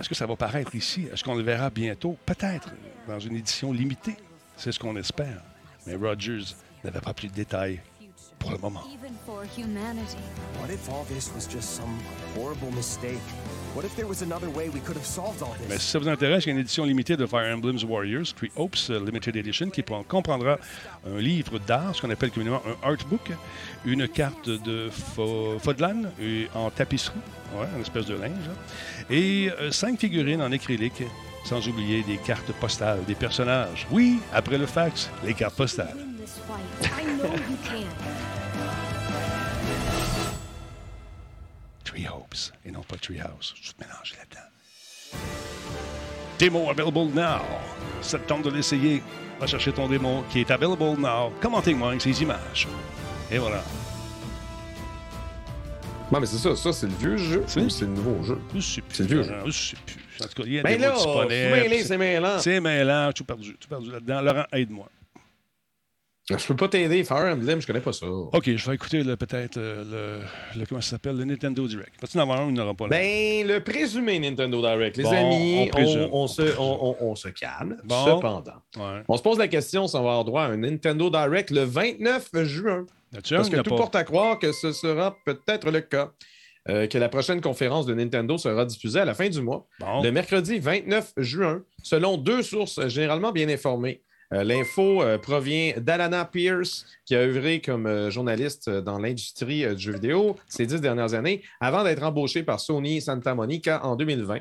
est-ce que ça va paraître ici? Est-ce qu'on le verra bientôt? Peut-être dans une édition limitée. C'est ce qu'on espère. Mais Rogers n'avait pas plus de détails pour le moment. Even for humanity. What if all this was just some horrible mistake? What if there was another way we could have solved all Mais this? si ça vous intéresse, il y a une édition limitée de Fire Emblem's Warriors, Three Hopes euh, Limited Edition, qui prend- comprendra un livre d'art, ce qu'on appelle communément un artbook, une carte de Fo- Fodlan en tapisserie, ouais, une espèce de linge, hein, et euh, cinq figurines en acrylique, sans oublier des cartes postales des personnages. Oui, après le fax, les cartes postales. Tree Hopes et non pas Tree House. Je suis mélangé là-dedans. Démo available now. Ça te tente de l'essayer. Va chercher ton démo qui est available now. Commenting-moi avec ces images? Et voilà. Non, mais c'est ça. Ça, c'est le vieux jeu C'est- ou c'est le nouveau jeu? Je sais plus. C'est le vieux Laurent, Je sais plus. En tout cas, il y a Ben des là, mots c'est disponibles. c'est mêlant. C'est mêlant. Tout perdu. Tout perdu là-dedans. Laurent, aide-moi. Je peux pas t'aider. Fire Emblem, je connais pas ça. OK, je vais écouter peut-être euh, le, le- Comment ça s'appelle? Le Nintendo Direct. Vas-tu en avoir un ou il n'y en aura pas là? Ben, le présumé Nintendo Direct. Les Bon, amis, on on, présume. on se, on, calme. Bon. Cependant, Ouais. on se pose la question si on va avoir droit à un Nintendo Direct le 29 juin. Parce que tout pas? porte à croire que ce sera peut-être le cas. Euh, que la prochaine conférence de Nintendo sera diffusée à la fin du mois, Bon. le mercredi 29 juin, selon deux sources généralement bien informées. Euh, L'info euh, provient d'Alana Pierce, qui a œuvré comme euh, journaliste dans l'industrie du jeu vidéo ces dix dernières années, avant d'être embauché par Sony Santa Monica en 2020.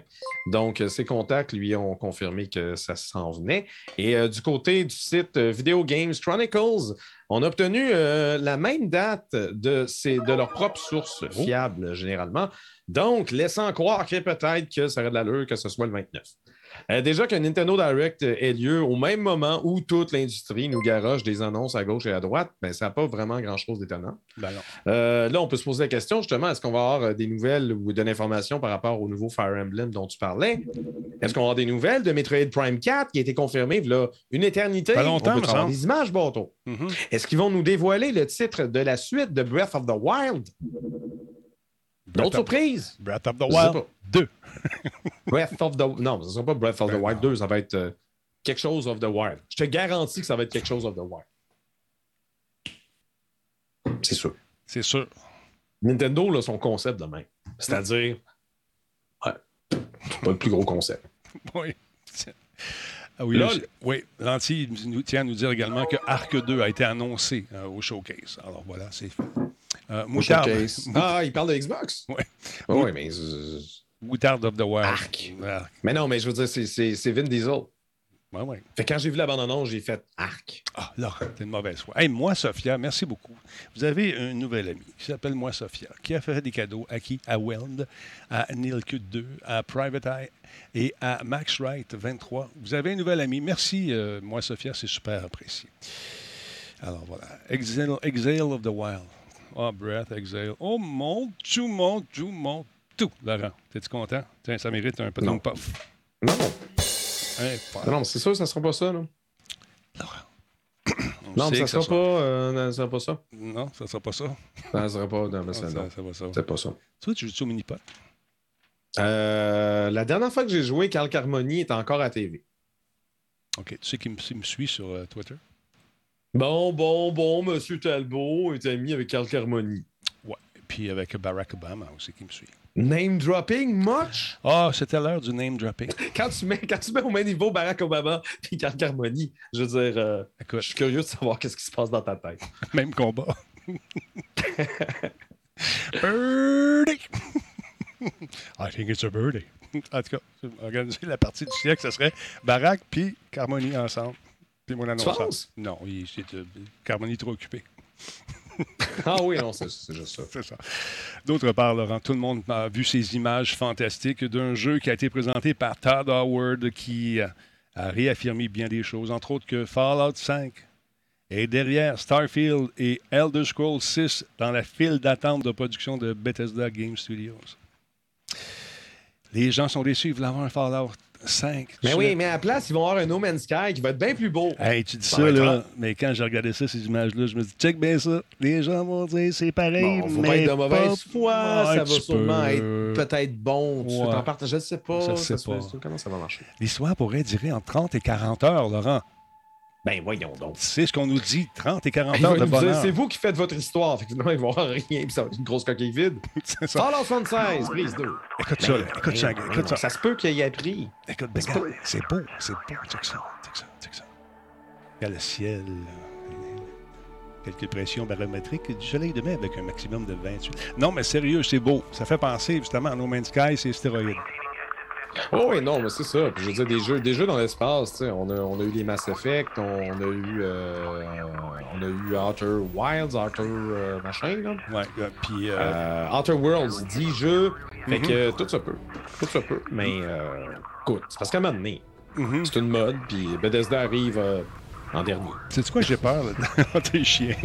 Donc, ses contacts lui ont confirmé que ça s'en venait. Et du côté du site Video Games Chronicles, on a obtenu euh, la même date de, ces- de leurs propres sources Oh. fiables, généralement. Donc, laissant croire que peut-être que ça aurait de l'allure que ce soit le 29. Euh, déjà que Nintendo Direct euh, ait lieu au même moment où toute l'industrie nous garoche des annonces à gauche et à droite, ben, ça n'a pas vraiment grand-chose d'étonnant. Ben. Euh, là, on peut se poser la question, justement, est-ce qu'on va avoir des nouvelles ou de l'information par rapport au nouveau Fire Emblem dont tu parlais? Est-ce qu'on va avoir des nouvelles de Metroid Prime 4 qui a été confirmé a une éternité? Pas longtemps, on peut avoir des images. Mhm. Est-ce qu'ils vont nous dévoiler le titre de la suite de Breath of the Wild? D'autres surprises? Breath of the Wild pas. 2. Breath of the Non, ce ne sera pas Breath of the Wild non. 2, ça va être euh, quelque chose of the Wild. Je te garantis que ça va être quelque chose of the Wild. C'est sûr. C'est sûr. Nintendo, là, son concept de même. C'est-à-dire, ouais, c'est pas le plus gros concept. Oui. Ah oui, je- oui, Lanty nous tient à nous dire également que Arc 2 a été annoncé euh, au showcase. Alors voilà, c'est fait. Euh, Moutarde. Ah, il parle de Xbox? Ouais. Oui, mais. Moutarde of the Wild. Arc. Arc. Mais non, mais je veux dire, c'est- c'est c'est Vin Diesel. Ouais, ouais. Fait que quand j'ai vu la bande-annonce, j'ai fait arc. Ah, là, t'es une mauvaise foi. Hey, moi, Sophia, merci beaucoup. Vous avez un nouvel ami qui s'appelle Moi Sophia, qui a fait des cadeaux à qui? À Weld, à Nilkut 2, à Private Eye et à Max Wright 23. Vous avez un nouvel ami. Merci, euh, Moi Sophia, c'est super apprécié. Alors voilà. Exhale, Exhale of the Wild. Oh, Breath, Exhale. Oh, mon, tout, mon, tout, mon, tout. Laurent, t'es-tu content? Tiens, ça mérite un peu de Non. puff. Non, non, non, c'est sûr, ça sera pas ça. Là. on Non, mais ça que sera pas, euh, non, ça sera pas ça. Non, ça sera pas ça. Ça sera pas. Non, mais Ah, c'est ça, non. ça va ça. C'est pas ça. Toi, tu joues au mini-pot? Euh, la dernière fois que j'ai joué, Carl Carmoni est encore à TV. OK. Tu sais qui me, qui me suit sur euh, Twitter? Bon, bon, bon, Monsieur Talbot est ami avec Carl Carmoni. Ouais. Puis avec Barack Obama aussi qui me suit. Name dropping much? Ah, c'était l'heure du name dropping. Quand tu mets, quand tu mets au même niveau Barack Obama et Carl Carmoni, je veux dire, euh, Écoute, je suis curieux de savoir qu'est-ce qui se passe dans ta tête. même combat. birdie! I think it's a birdie. En tout cas, organiser la partie du siècle, ce serait Barack puis Carmoni ensemble. Puis mon penses? Non, il, c'est, euh, trop occupé. Ah oui, non, c'est c'est juste ça. C'est ça. D'autre part, Laurent, tout le monde a vu ces images fantastiques d'un jeu qui a été présenté par Todd Howard qui a a réaffirmé bien des choses, entre autres que Fallout 5 est derrière Starfield et Elder Scrolls 6 dans la file d'attente de production de Bethesda Game Studios. Les gens sont déçus, ils veulent avoir un Fallout 5. Mais oui, mais à la place, ils vont avoir un No Man's Sky qui va être bien plus beau. Hey, tu dis Ça ça, là, mais quand j'ai regardé ça, ces images-là, je me dis, check bien ça. Les gens vont dire, c'est pareil, Bon, faut mais pas être de mauvaise foi, ça va sûrement être peut-être bon. Tu t'en partes, je ne sais pas. Je ça sais se pas. fait- Comment ça va marcher? L'histoire pourrait durer entre 30 et 40 heures, Laurent. Ben voyons donc. C'est ce qu'on nous dit, 30 et 40 Ils vont heures de bonheur. C'est vous qui faites votre histoire. Fait que finalement, ils vont avoir rien, puis ça va être une grosse coquille vide. C'est ça. Fallout 76, prise 2. Écoute ça, là. écoute ça, Ben, écoute ça. Ça se peut qu'il y ait pris. Écoute, c'est pas- c'est beau, c'est beau. Check ça, check ça, check ça. Regarde le ciel. là. Quelques pressions barométriques du soleil demain avec un maximum de 28. Non, mais sérieux, c'est beau. Ça fait penser justement à No Man's Sky, c'est stéroïdes. Oh oui, non, mais c'est ça. Puis je veux dire, des jeux, des jeux dans l'espace, tu sais, on a, on a eu les Mass Effect, on, on a eu euh, on a eu Outer Wilds, Outer euh, machin, là. Ouais, euh, puis euh, Euh, Outer Worlds, 10 jeux. Fait Mhm. que tout ça peut. Tout ça peut. Mais euh, écoute, c'est parce qu'à un moment donné, mhm. c'est une mode, puis Bethesda arrive euh, en dernier. sais-tu quoi, j'ai peur, là? T'es chien.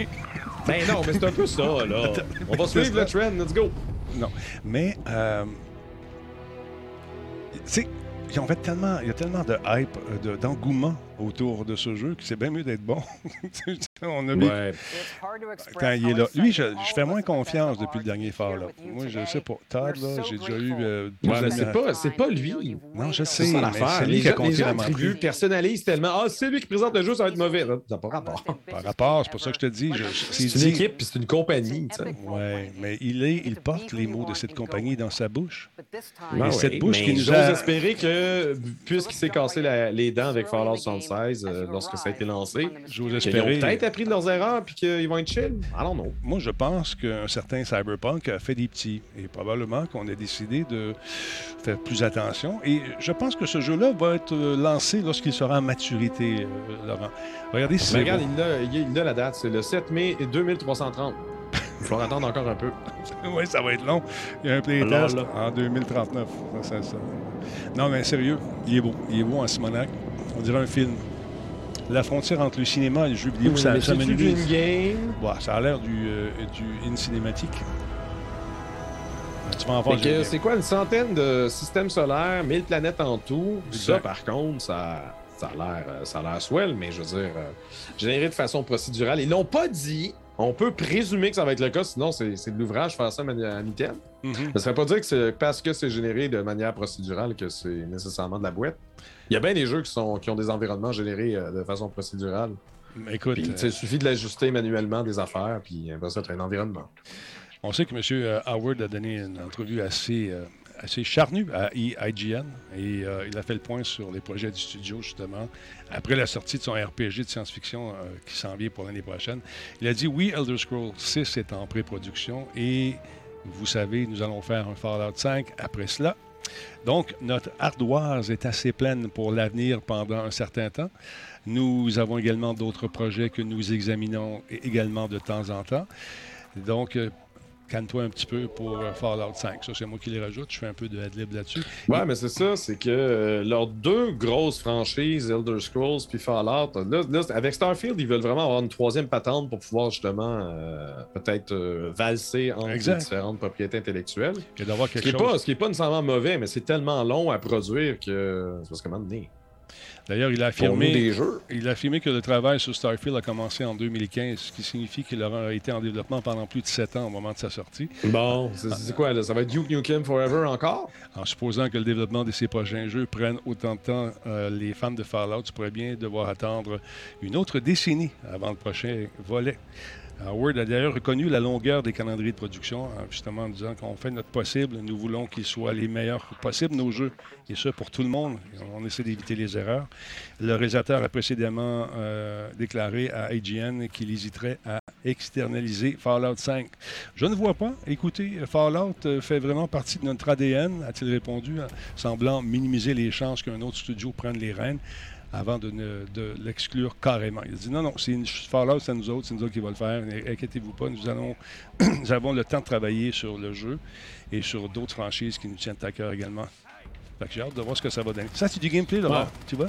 Ben non, mais c'est un peu ça, là. On va suivre le trend, let's go. Non. Mais, euh, ils ont fait tellement, il y a tellement de hype, euh, de- d'engouement autour de ce jeu que c'est bien mieux d'être bon. On a Ouais. quand il est là. Lui, je, je fais moins confiance depuis le dernier Fallout. Moi, je sais pas. Todd, là, j'ai déjà eu. euh, Ouais, c'est pas, c'est pas lui. Non, je sais. C'est l'affaire. lui qui a compté la attribuent, menterie. personnalisent tellement. Ah, c'est lui qui présente le jeu, ça va être mauvais. Ça n'a pas rapport. Par rapport, c'est pour ça que je te dis. je- c'est C'est une dit- équipe, puis c'est une compagnie. Ouais, mais il, est, il porte les mots de cette compagnie dans sa bouche. Ah Et cette bouche mais qui nous a- espérer que, puisqu'il s'est cassé la- les dents avec Fallout 76 euh, lorsque ça a été lancé, J'ose qu'ils ont espérer. peut-être appris de leurs erreurs puis qu'ils vont être chill. Allons non. Moi, je pense qu'un certain Cyberpunk a fait des petits. Et probablement qu'on a décidé de faire plus attention. Et je pense que ce jeu-là va être euh, lancé lorsqu'il sera en maturité, euh, Laurent. Regardez si c'est regarde, il a, il la date, c'est le 7 mai 2330. Il faut attendre encore un peu. oui, ça va être long. Il y a un playtest en 2039. Ça, ça, ça. Non, mais sérieux, il est beau. Il est beau en Simonac. On dirait un film. La frontière entre le cinéma et le jeu vidéo, ça, d'une game? Ouais, ça a l'air du, euh, du in cinématique. C'est quoi, une centaine de systèmes solaires, 1000 planètes en tout? Ça, par contre, ça, ça a l'air euh, ça a l'air swell, mais je veux dire, euh, généré de façon procédurale. Ils l'ont pas dit. On peut présumer que ça va être le cas, sinon c'est c'est de l'ouvrage faire ça à mi-terme. Mhm. Ça ne veut pas dire que c'est parce que c'est généré de manière procédurale que c'est nécessairement de la boîte. Il y a bien des jeux qui, sont, qui ont des environnements générés euh, de façon procédurale. Écoute, Puis, il suffit de l'ajuster manuellement des affaires, puis après ça, tu as un environnement. On sait que M. euh, Howard a donné une entrevue assez, euh, assez charnue à I- IGN et euh, il a fait le point sur les projets du studio, justement, après la sortie de son RPG de science-fiction euh, qui s'en vient pour l'année prochaine. Il a dit Oui, Elder Scrolls 6 est en pré-production et vous savez, nous allons faire un Fallout 5 après cela. Donc, notre ardoise est assez pleine pour l'avenir pendant un certain temps. Nous avons également d'autres projets que nous examinons également de temps en temps. Donc, euh, calme-toi un petit peu pour euh, Fallout 5. Ça, c'est moi qui les rajoute. Je fais un peu de adlib là-dessus. Ouais, mais c'est ça, c'est que euh, leurs deux grosses franchises, Elder Scrolls puis Fallout, là, là, avec Starfield, ils veulent vraiment avoir une troisième patente pour pouvoir justement euh, peut-être euh, valser entre les différentes propriétés intellectuelles. Et d'avoir Ce qui n'est pas, ce qui est pas nécessairement mauvais, mais c'est tellement long à produire que c'est parce que maintenant, D'ailleurs, il a affirmé. des jeux. Il a affirmé que le travail sur Starfield a commencé en 2015, ce qui signifie qu'il aura été en développement pendant plus de sept ans au moment de sa sortie, Bon, c'est c'est quoi là? Ça va être Duke Nukem Forever encore? en supposant que le développement de ces prochains jeux prenne autant de temps. euh, les fans de Fallout pourraient bien devoir attendre une autre décennie avant le prochain volet. Howard a d'ailleurs reconnu la longueur des calendriers de production, hein, justement en disant qu'on fait notre possible. Nous voulons qu'ils soient les meilleurs possibles, nos jeux. Et ça, pour tout le monde. On essaie d'éviter les erreurs. Le réalisateur a précédemment euh, déclaré à IGN qu'il hésiterait à externaliser Fallout 5. Je ne vois pas. Écoutez, Fallout euh, fait vraiment partie de notre ADN, a-t-il répondu, en semblant minimiser les chances qu'un autre studio prenne les rênes avant de, ne- de l'exclure carrément. Il a dit non, non, c'est une Fallout, c'est nous autres, c'est nous autres qui va le faire. Inquiétez-vous pas, nous, allons, nous avons le temps de travailler sur le jeu et sur d'autres franchises qui nous tiennent à cœur également. Fait que j'ai hâte de voir ce que ça va donner. Ça, c'est du gameplay, là, Ouais. tu vois?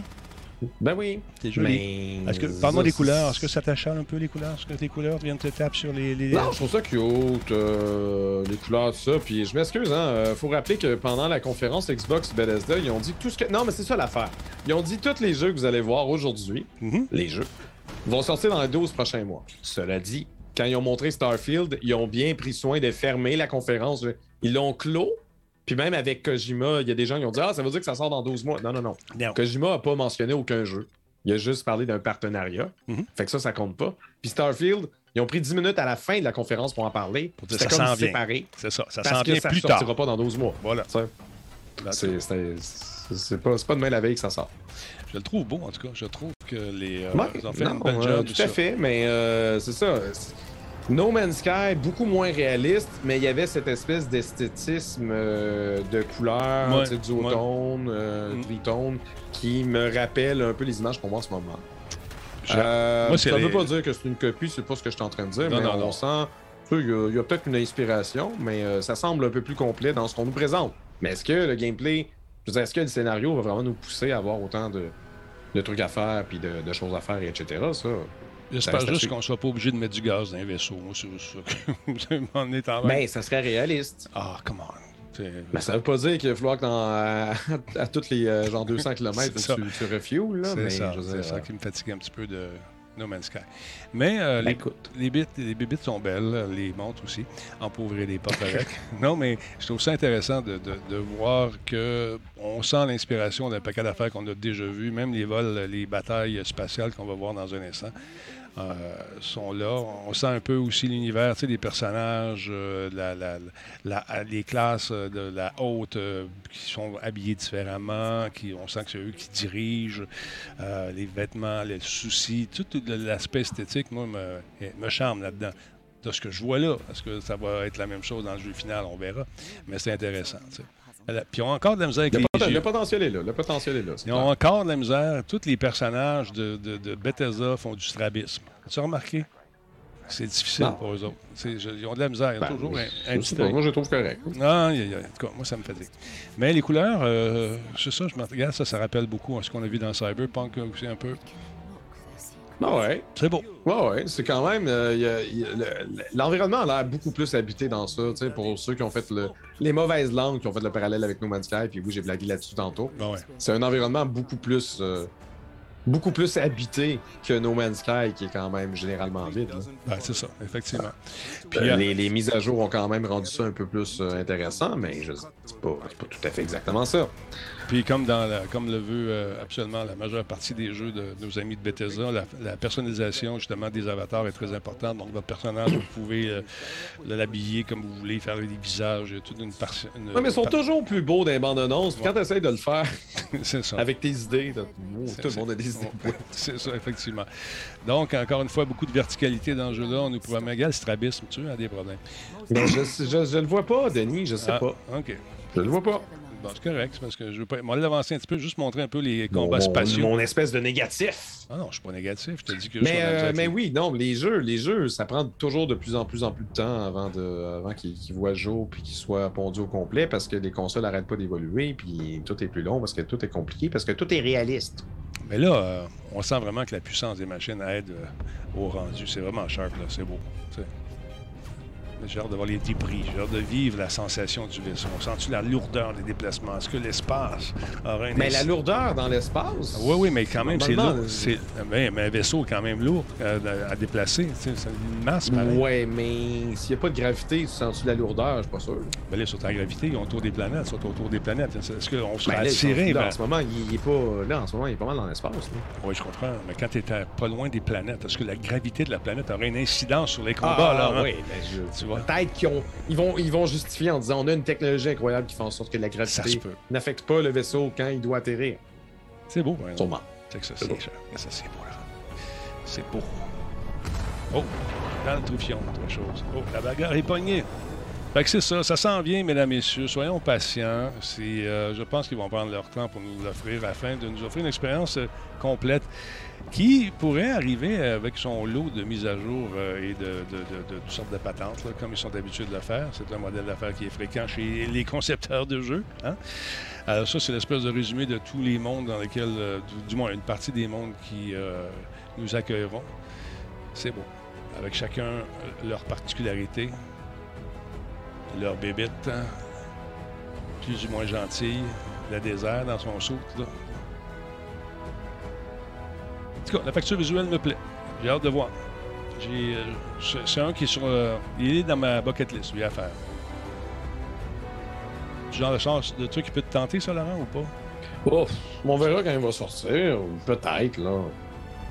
Ben oui. C'est joli. Mais... Est-ce que, parle-moi des couleurs. Est-ce que ça t'achale un peu les couleurs? Est-ce que tes couleurs viennent te taper sur les. les- Non, je trouve ça cute, euh, les couleurs, tout ça. Puis je m'excuse, hein. euh, faut rappeler que pendant la conférence Xbox Bethesda, ils ont dit tout ce que. Non, mais c'est ça l'affaire. Ils ont dit tous les jeux que vous allez voir aujourd'hui, Mhm. les jeux, vont sortir dans les 12 prochains mois. Cela dit, quand ils ont montré Starfield, ils ont bien pris soin de fermer la conférence. Ils l'ont clos. Puis même avec Kojima, il y a des gens qui ont dit Ah, ça veut dire que ça sort dans 12 mois. Non, non, non. Non. Kojima n'a pas mentionné aucun jeu. Il a juste parlé d'un partenariat. Mhm. Fait que ça, ça compte pas. Puis Starfield, ils ont pris 10 minutes à la fin de la conférence pour en parler. Pour dire, C'était ça comme séparé. C'est ça. Ça s'en vient ça plus sortira tard. pas dans 12 mois. Voilà. C'est pas, c'est pas demain la veille que ça sort. Je le trouve beau, en tout cas. Je trouve que les. euh, Ouais, ils ont fait non, une euh, job. tout à fait, mais euh, c'est ça. No Man's Sky, beaucoup moins réaliste, mais il y avait cette espèce d'esthétisme euh, de couleur, Ouais, duotone, euh, Mm. tritone, qui me rappelle un peu les images qu'on voit en ce moment. Euh, Moi, ça les- veut pas dire que c'est une copie, c'est pas ce que je suis en train de dire, Non, mais non, on non. sent. Il y a, peut-être une inspiration, mais ça semble un peu plus complet dans ce qu'on nous présente. Mais est-ce que le gameplay, je veux dire, est-ce que le scénario va vraiment nous pousser à avoir autant de, de trucs à faire, puis de, de choses à faire, et etc. Ça, J'espère c'est juste qu'on ne soit pas obligé de mettre du gaz dans un vaisseau. Moi, c'est juste ça êtes en Ben, ça serait réaliste. Ah, come on. Mais ça veut pas dire qu'il va falloir que dans, à, à tous les euh, genre 200 km, tu, tu refuels, là. C'est mais ça, c'est ça euh, qui me fatigue un petit peu de No Man's Sky. Mais euh, ben, les, les, bits, les sont belles, les montres aussi. Ouvrir les portes avec. non, mais je trouve ça intéressant de, de- de voir que on sent l'inspiration d'un paquet d'affaires qu'on a déjà vues, même les vols, les batailles spatiales qu'on va voir dans un instant. Euh, sont là. On sent un peu aussi l'univers, des personnages, euh, la, la- les classes euh, de la haute qui sont habillées différemment, qui, on sent que c'est eux qui dirigent, les vêtements, les soucis, tout l'aspect esthétique, moi, me, me charme là-dedans. De ce que je vois là, est-ce que ça va être la même chose dans le jeu final, on verra. Mais c'est intéressant. Puis ils ont encore de la misère avec Le, les poten- le potentiel est là. Le potentiel est là. Ils ont encore de la misère. Tous les personnages de, de, de Bethesda font du strabisme. As-tu remarqué? C'est difficile Non. pour eux autres. Je- ils ont de la misère. Il y a Ben, toujours un, un petit pas, moi, je trouve correct. Non, aïe. en tout cas, moi, ça me fatigue. Mais les couleurs, euh, c'est ça, je me regarde, ça, ça rappelle beaucoup à ce qu'on a vu dans Cyberpunk aussi un peu. Ah ouais. C'est beau. Ouais, ouais, c'est quand même. euh, a- le- L'environnement a l'air beaucoup plus habité dans ça. tu sais, Pour ceux qui ont fait le- les mauvaises langues, qui ont fait le parallèle avec No Man's Sky, puis oui, j'ai blagué là-dessus tantôt. Ouais. C'est un environnement beaucoup plus. euh, beaucoup plus habité que No Man's Sky, qui est quand même généralement vide. Ben, c'est ça, effectivement. Puis, Euh, les, les mises à jour ont quand même rendu ça un peu plus intéressant, mais je c'est pas, c'est pas tout à fait exactement ça. Puis comme, dans la- comme le veut euh, absolument la majeure partie des jeux de nos amis de Bethesda, la, la personnalisation justement des avatars est très importante. Donc votre personnage, vous pouvez euh, l'habiller comme vous voulez, faire des visages, il y a toute une partie. Ouais, mais ils sont toujours plus beaux dans les bandes annonces. Quand tu essaies de le faire C'est ça. avec tes idées, oh, tout le monde a des idées. C'est ça, effectivement. Donc, encore une fois, beaucoup de verticalité dans ce jeu-là. On nous promet égal strabisme, tu as des problèmes. Mais je, je, je le vois pas, Denis, je sais Ah, pas. OK. Je le vois pas. Bon, c'est correct, c'est parce que je veux pas. Moi, l'avancer un petit peu, juste montrer un peu les combats mon, spatiaux. mon espèce de négatif. Ah non, je suis pas négatif. Je te dis que Mais, je suis euh, mais oui, non, les jeux, les jeux, ça prend toujours de plus en plus en plus de temps avant, de, avant qu'ils qu'ils voient jour puis qu'ils soient pondus au complet parce que les consoles n'arrêtent pas d'évoluer puis tout est plus long parce que tout est compliqué parce que tout est réaliste. Mais là, euh, on sent vraiment que la puissance des machines aide euh, au rendu. C'est vraiment sharp, là. C'est beau. tu sais. Mais J'ai hâte de voir les débris. J'ai hâte de vivre la sensation du vaisseau. On sent-tu la lourdeur des déplacements? Est-ce que l'espace aura un Mais la lourdeur dans l'espace. Oui, oui, mais quand même, c'est lourd. C'est- Mais, mais un vaisseau est quand même lourd euh, à déplacer. C'est une masse, pareil. Ouais, mais s'il n'y a pas de gravité, tu sens-tu la lourdeur? Je suis pas sûr. Ben là, sur la gravité, ils ont autour des planètes, ils sont autour des planètes. Est-ce qu'on sera Ben là, attiré? là, vers- en ce moment, il, il est pas. Là, en ce moment, il est pas mal dans l'espace. Oui, je comprends. Mais quand tu es pas loin des planètes, est-ce que la gravité de la planète aurait une incidence sur les combats? là, hein? oui, ben, je- Tu vois? Peut-être qu'ils ont, ils vont, ils vont justifier en disant on a une technologie incroyable qui fait en sorte que la gravité n'affecte pas le vaisseau quand il doit atterrir. C'est beau. Sûrement. C'est que ça, C'est beau. ça. C'est beau. Oh, dans le troufion, autre chose. Oh, la bagarre est pognée. C'est ça, ça s'en vient, mesdames, messieurs. Soyons patients. Euh, je pense qu'ils vont prendre leur temps pour nous l'offrir afin de nous offrir une expérience euh, complète qui pourrait arriver avec son lot de mises à jour euh, et de, toutes sortes de patentes, comme ils sont habitués de le faire. C'est un modèle d'affaires qui est fréquent chez les concepteurs de jeux. hein. Alors ça, c'est l'espèce de résumé de tous les mondes dans lesquels, du, moins une partie des mondes qui nous accueilleront. C'est beau. Avec chacun leur particularité, leur bébite, hein, plus ou moins gentille, le désert dans son saut. Là. En tout cas, la facture visuelle me plaît. J'ai hâte de voir. Euh, c'est un qui est sur. euh, il est dans ma bucket list, lui, à faire. Du genre de, chance, de truc qui peut te tenter, ça, Laurent, ou pas? On verra quand il va sortir. Peut-être, là.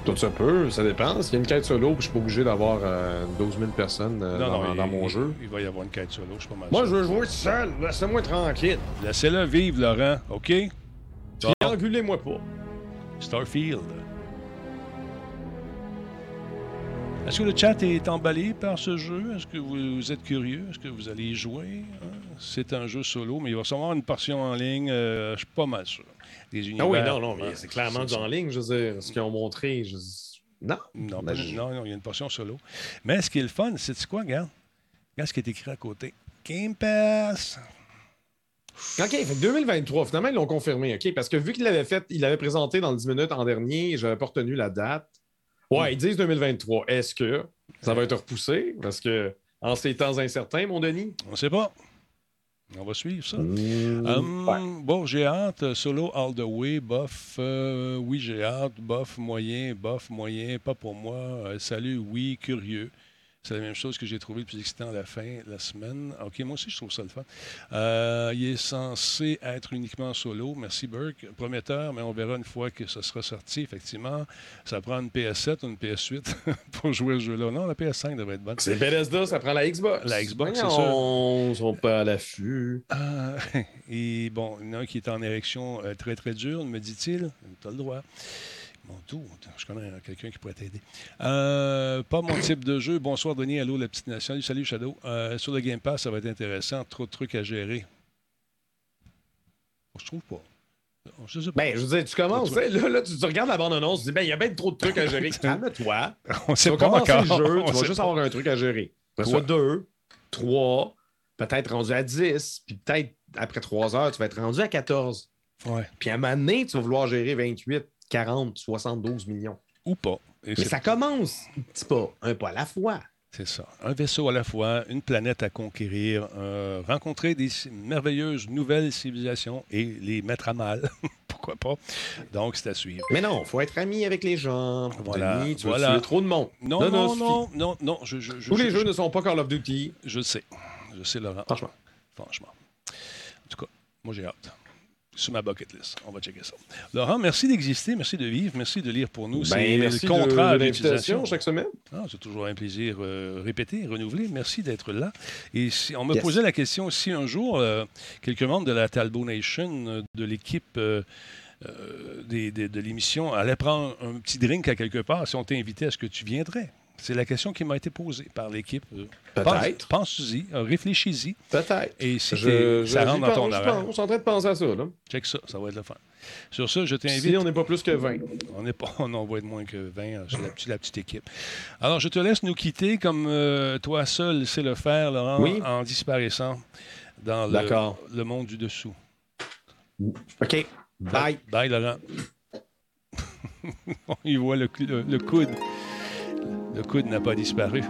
Tout ça peut, ça dépend. S'il y a une quête solo, puis je suis pas obligé d'avoir euh, 12 000 personnes euh, dans, dans mon il- jeu. Il va y avoir une quête solo, je suis pas mal Moi, sûr. je veux jouer seul. Laissez-moi tranquille. Laissez-le vivre, Laurent, OK? Triangulez-moi pas. Starfield. Est-ce que le chat est emballé par ce jeu? Est-ce que vous, vous êtes curieux? Est-ce que vous allez y jouer? hein? C'est un jeu solo, mais il va sûrement avoir une portion en ligne. euh, je suis pas mal sûr. Des univers. Ah oui, non, non, mais c'est clairement du en ligne, je veux dire. Ce qu'ils ont montré, je... Non. Non, Ben, je- non, non, il y a une portion solo. Mais ce qui est le fun, c'est quoi, regarde? Regarde ce qui est écrit à côté. Game Pass. OK, fait que 2023, finalement, ils l'ont confirmé, OK? Parce que vu qu'il l'avait fait, il l'avait présenté dans le 10 minutes en dernier, j'avais pas retenu la date. Ouais, ils disent 2023. Est-ce que ça va être repoussé? Parce que en ces temps incertains, mon Denis? On sait pas. On va suivre ça. Mmh, Hum, ouais. Bon, j'ai hâte. Solo all the way, bof. euh, oui, j'ai hâte. Bof, moyen, bof, moyen. Pas pour moi. Euh, salut, oui, curieux. C'est la même chose que j'ai trouvé le plus excitant à la fin de la semaine. OK, moi aussi, je trouve ça le fun. Euh, il est censé être uniquement solo. Merci, Burke. Prometteur, mais on verra une fois que ce sera sorti. Effectivement, ça prend une PS7 ou une PS8 pour jouer à ce jeu-là. Non, la PS5 devrait être bonne. C'est Bethesda, ça prend la Xbox. La Xbox, c'est Voyons, Ils sont pas à l'affût. Ah, et bon, il y en a un qui est en érection euh, très, très dure, me dit-il. Tu as le droit. Mon tout, je connais quelqu'un qui pourrait t'aider. Euh, pas mon type de jeu. Bonsoir, Denis. Allô, la petite nation. Salut, Shadow. Euh, sur le Game Pass, ça va être intéressant. Trop de trucs à gérer. Je trouve pas. Je sais pas. Ben, je veux dire, tu commences, sais, là, là, tu, tu regardes la bande-annonce, tu dis, ben, il y a bien trop de trucs à gérer. Calme-toi. on Tu sait vas pas encore. le jeu, On tu vas juste pas. avoir un truc à gérer. Après ça, deux, trois, peut-être rendu à 10, puis peut-être après trois heures, tu vas être rendu à 14. Ouais. Puis à un moment donné, tu vas vouloir gérer 28, 40, 72 millions. Ou pas. Et Mais ça commence un petit pas, un pas à la fois. C'est ça. Un vaisseau à la fois, une planète à conquérir, euh, rencontrer des merveilleuses nouvelles civilisations et les mettre à mal. Pourquoi pas? Donc, c'est à suivre. Mais non, faut être ami avec les gens. Voilà, tu voilà. veux trop de monde? Non, non, non, non, non, je, je, je- Tous les je- jeux ne sont pas Call of Duty. Je sais. Je sais, Laurent. Franchement. Franchement. En tout cas, moi, j'ai hâte. Sur ma bucket list. On va checker ça. Laurent, merci d'exister, merci de vivre, merci de lire pour nous. Ben, c'est merci contrat de, de chaque semaine. Ah, c'est toujours un plaisir euh, répété, renouvelé. Merci d'être là. Et si, on me Yes. posait la question si un jour, euh, quelques membres de la Talbot Nation, euh, de l'équipe euh, des- des- de l'émission, allaient prendre un petit drink à quelque part, si on t'invitait, est-ce que tu viendrais? C'est la question qui m'a été posée par l'équipe. Peut-être. Pense- Pense-y, euh, réfléchis-y. Peut-être. Et si Je- ça rentre dans ton horaire. On est en train de penser à ça. Là. check ça, ça va être le fun. Sur ça, je t'invite. Si on n'est pas plus que 20. On n'est pas, on en va être moins que 20 euh, sur la, petite- la petite équipe. Alors, je te laisse nous quitter comme euh, toi seul sais le faire, Laurent, Oui. en disparaissant dans le, monde du dessous. OK. Bye. Bye, Laurent. Il voit le, cou- le- le coude. Le coude n'a pas disparu.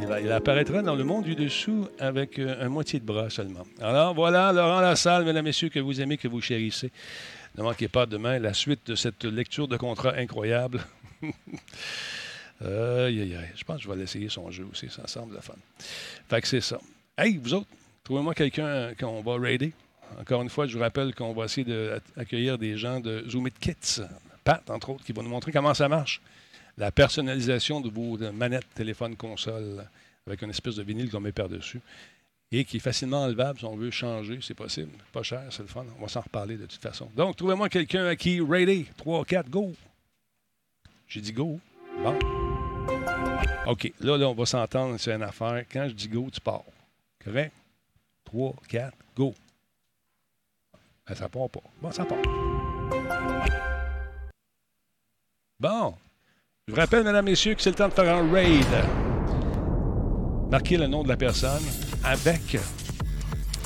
Il, apparaîtra dans le monde du dessous avec euh, un moitié de bras seulement. Alors voilà, Laurent Lassalle, mesdames, messieurs, que vous aimez, que vous chérissez. Ne manquez pas demain la suite de cette lecture de contrat incroyable. Je pense que je vais l'essayer son jeu aussi. Ça semble le fun. Fait que c'est ça. Hey, vous autres, trouvez-moi quelqu'un qu'on va raider. Encore une fois, je vous rappelle qu'on va essayer d'accueillir des gens de Zoom It Kits. Pat, entre autres, qui va nous montrer comment ça marche. La personnalisation de vos manettes, téléphone, console, avec une espèce de vinyle qu'on met par-dessus. Et qui est facilement enlevable si on veut changer, c'est possible. Pas cher, c'est le fun. On va s'en reparler de toute façon. Donc, trouvez-moi quelqu'un à qui raider. 3, 4, go. J'ai dit go. Bon. OK. Là, là, on va s'entendre sur une affaire. Quand je dis go, tu pars. Correct? 3, 4, go. Ben, ça part pas. Bon, ça part. Bon. Je vous rappelle, mesdames, messieurs, que c'est le temps de faire un raid. Marquez le nom de la personne avec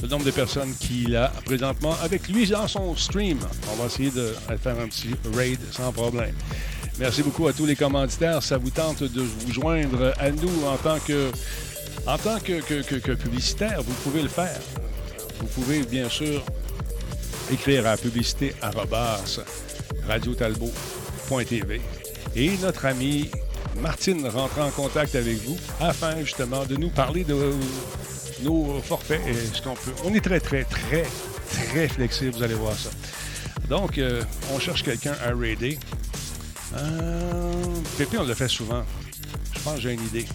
le nombre de personnes qu'il a présentement avec lui dans son stream. On va essayer de faire un petit raid sans problème. Merci beaucoup à tous les commanditaires. Ça vous tente de vous joindre à nous en tant que, en tant que, que- que- publicitaire. Vous pouvez le faire. Vous pouvez, bien sûr, écrire à publicité radiotalbot.tv. Et notre ami Martine rentre en contact avec vous afin justement de nous parler de nos forfaits et ce qu'on peut. On est très, très, très, très flexible, vous allez voir ça. Donc, euh, on cherche quelqu'un à raider. Euh, Pépé, on le fait souvent. Je pense que j'ai une idée.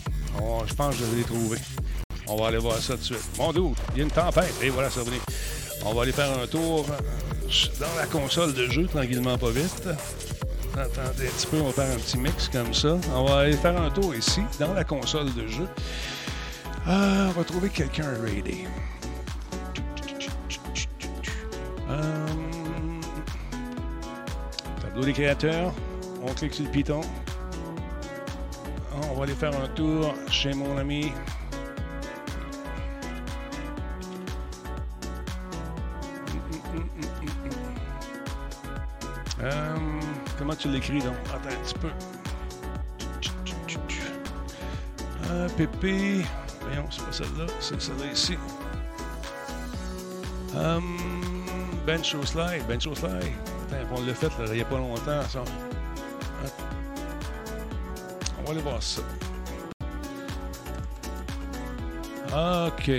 Je pense que je l'ai trouvé. On va aller voir ça tout de suite. Mon doute, il y a une tempête. Et voilà, ça revient. On va aller faire un tour dans la console de jeu, tranquillement, pas vite. Attendez un petit peu, on va faire un petit mix comme ça. On va aller faire un tour ici, dans la console de jeu. Ah, on va trouver quelqu'un à raider. Euh, tableau des créateurs. On clique sur le piton. On va aller faire un tour chez mon ami. Euh, comment tu l'écris donc? Attends un petit peu. Euh, Pépé. Voyons, c'est pas celle-là, c'est celle-là ici. Hum, ben Show Slide, Ben Show Slide. Attends, on l'a fait là, il n'y a pas longtemps, ça. On va aller voir ça. OK.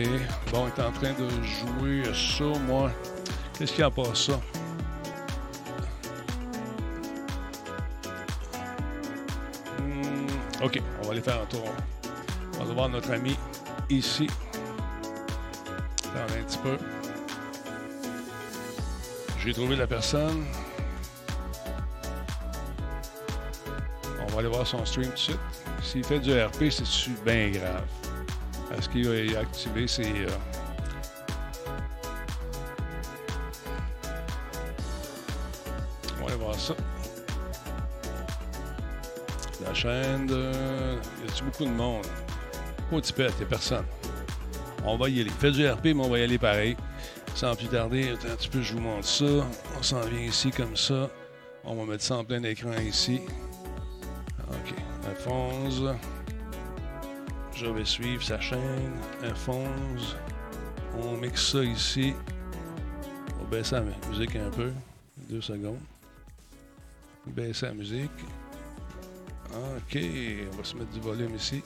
Bon, il est en train de jouer à ça, moi. Qu'est-ce qu'il y a pas ça? OK, on va aller faire un tour. On va voir notre ami ici. Attendez un petit peu. J'ai trouvé la personne. On va aller voir son stream tout de suite. S'il fait du RP, c'est bien grave? Parce qu'il a il a activé ses. euh, Y a-tu beaucoup de monde? Pas petit peu, y'a personne. On va y aller. Faites du RP, mais on va y aller pareil. Sans plus tarder, attends un petit peu, je vous montre ça. On s'en vient ici comme ça. On va mettre ça en plein écran ici. OK. Alphonse. Je vais suivre sa chaîne. Alphonse. On mixe ça ici. On va baisser la musique un peu. Deux secondes. Baisser la musique. OK. On va se mettre du volume ici.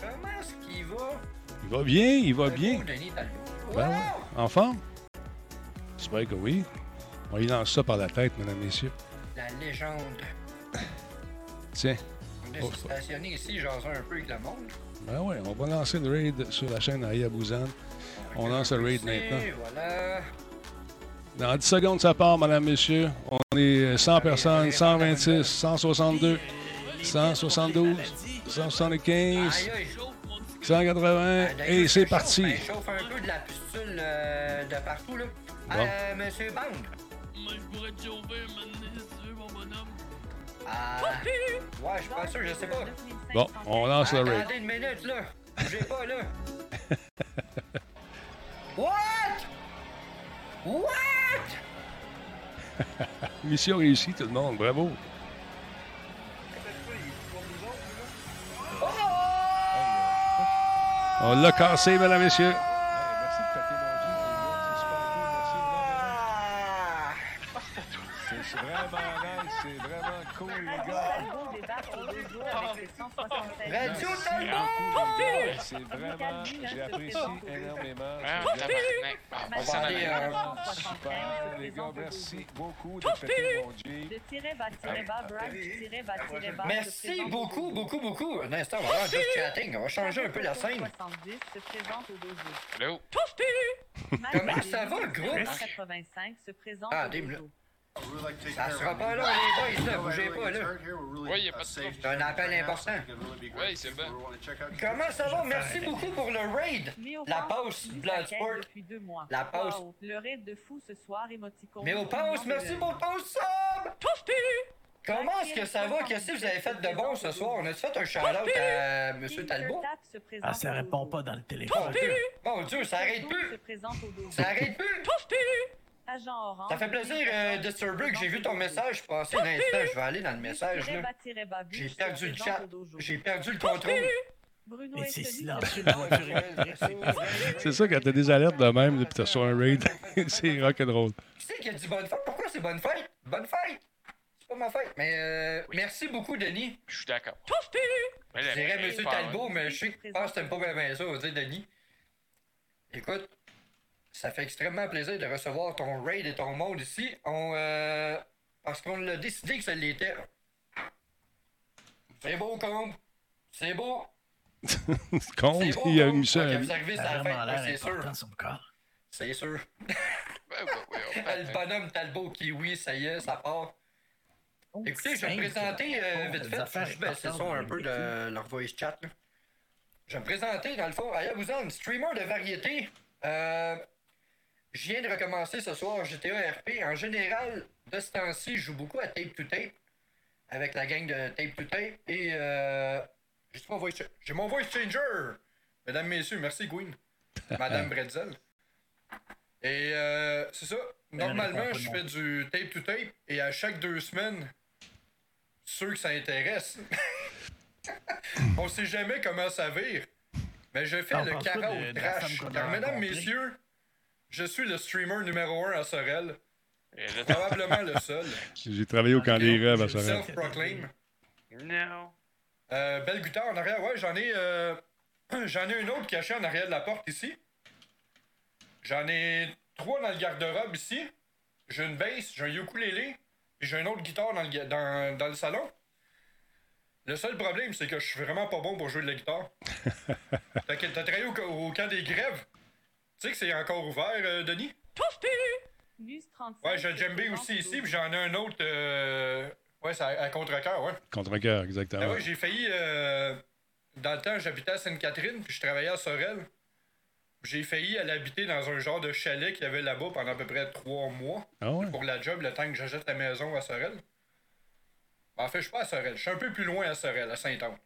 Comment est-ce qu'il va? Il va bien, il va bien. Denis? Ben Wow! En forme? J'espère que oui. On y lance ça par la tête, mesdames, messieurs. La légende. Tiens. On est Oh, stationné ici, jaser un peu avec le monde. Ben ouais, on va lancer le raid sur la chaîne Aya Bouzan. On lance le raid maintenant. Voilà. Dans 10 secondes, ça part, mesdames, messieurs. On est 100 personnes, 126, 162, 172, 175, Aïe, aïe. 180, Ben, et c'est parti. ben, chauffe un peu de la pustule euh, de partout, là. Bon. Euh, Monsieur Bang. Moi, je pourrais te chauffer, maintenant, si tu veux, mon bonhomme. Ah. Ouais, je suis pas sûr, je sais pas. Bon, on lance le raid. Attendez une minute, là. Bougez pas, là. What? What? Mission réussie, tout le monde. Bravo. On l'a cassé, mesdames, messieurs. Merci de péter mon C'est super cool, C'est vraiment nice, c'est vraiment cool, les gars. Radio C'est vraiment, j'apprécie énormément. Ah, tabarnak. Bon, On va ça va aller, aller. euh, Super, gars, merci beaucoup de. Merci beaucoup, beaucoup, beaucoup. Un instant, on va voir juste chatting. On va changer un peu la scène. Allô? Comment ça va, le groupe? 85 se présente Ah, au des dojo. Ça sera pas là, les boys, là. Bougez pas, là. Oui, a pas de. C'est un appel important. Oui, c'est bon. Comment ça va? Merci beaucoup pour le raid. La pause Bloodsport. La pause. Wow, Le raid de fou ce soir, émoticône. Mais au pause, merci pour le pause sub! Comment est-ce que ça va? Qu'est-ce que vous avez fait de bon ce soir? On a fait un shout-out à M. Talbot? Ah, ça répond pas dans le téléphone. Mon Dieu, ça arrête plus! Ça arrête plus! Agent orange. Ça fait plaisir, euh, Disturber, que j'ai vu ton message. Je pensais un instant, je vais aller dans le message, là. J'ai perdu le chat. J'ai perdu le contrôle. Bruno Mais est c'est silencieux, de-. C'est ça, quand t'as des alertes de même, puis t'as sur un raid, c'est rock'n'roll. Qui c'est qui a dit bonne fête? Pourquoi c'est bonne fête? Bonne fête! C'est pas ma fête. Mais euh, merci beaucoup, Denis. Je suis d'accord. Je dirais pas- Talbot, mais je sais que je pense que t'aimes pas bien, bien ça, on va dire Denis. Écoute, ça fait extrêmement plaisir de recevoir ton raid et ton monde ici. On, euh, parce qu'on l'a décidé que ça l'était. C'est beau, Combe. C'est beau. Con, C'est beau, il a Combe. mis ça. Ok, à- vous arrivez, Ça c'est a la fin. c'est sûr. C'est sûr. Ouais, on fait- Le bonhomme Talbot qui, oui, ça y est, ça part. Écoutez, je vais me présenter euh, vite fait. Je vais son un peu de leur voice chat. Là. Je vais me présenter, dans le fond, Ayabuzan, streamer de variété. Euh, je viens de recommencer ce soir GTA RP. En général, de ce temps-ci, je joue beaucoup à Tape to Tape avec la gang de Tape to Tape. Et euh, j'ai mon voice, j'ai mon voice changer. Mesdames, messieurs, merci Gwyn. Madame Bretzel. Et euh, c'est ça. Normalement, je fais du tape to tape et à chaque deux semaines, ceux que ça intéresse, on sait jamais comment ça vire. Mais je fais le carreau trash. Car, mesdames, messieurs, je suis le streamer numéro un à Sorel. Probablement le seul. J'ai travaillé au camp des rêves à Je Sorel. self-proclaim. Non. Euh, belle guitare en arrière, ouais, j'en ai. euh, j'en ai une autre cachée en arrière de la porte ici. J'en ai trois dans le garde-robe ici. J'ai une bass, j'ai un ukulélé, et j'ai une autre guitare dans le, dans, dans le salon. Le seul problème, c'est que je suis vraiment pas bon pour jouer de la guitare. T'as travaillé au camp des grèves? Tu sais que c'est encore ouvert, euh, Denis? 35 Ouais, j'ai présente aussi au ici, puis j'en ai un autre. euh, Ouais, c'est à, à contre-cœur, ouais. Contre un cœur, Ah exactement. ouais, j'ai failli. euh, dans le temps, j'habitais à Sainte-Catherine, puis je travaillais à Sorel. J'ai failli aller habiter dans un genre de chalet qu'il y avait là-bas pendant à peu près trois mois. Ah ouais? Pour la job, le temps que j'achète la maison à Sorel. Ben, en fait, je suis pas à Sorel. Je suis un peu plus loin à Sorel, à Saint-Anne.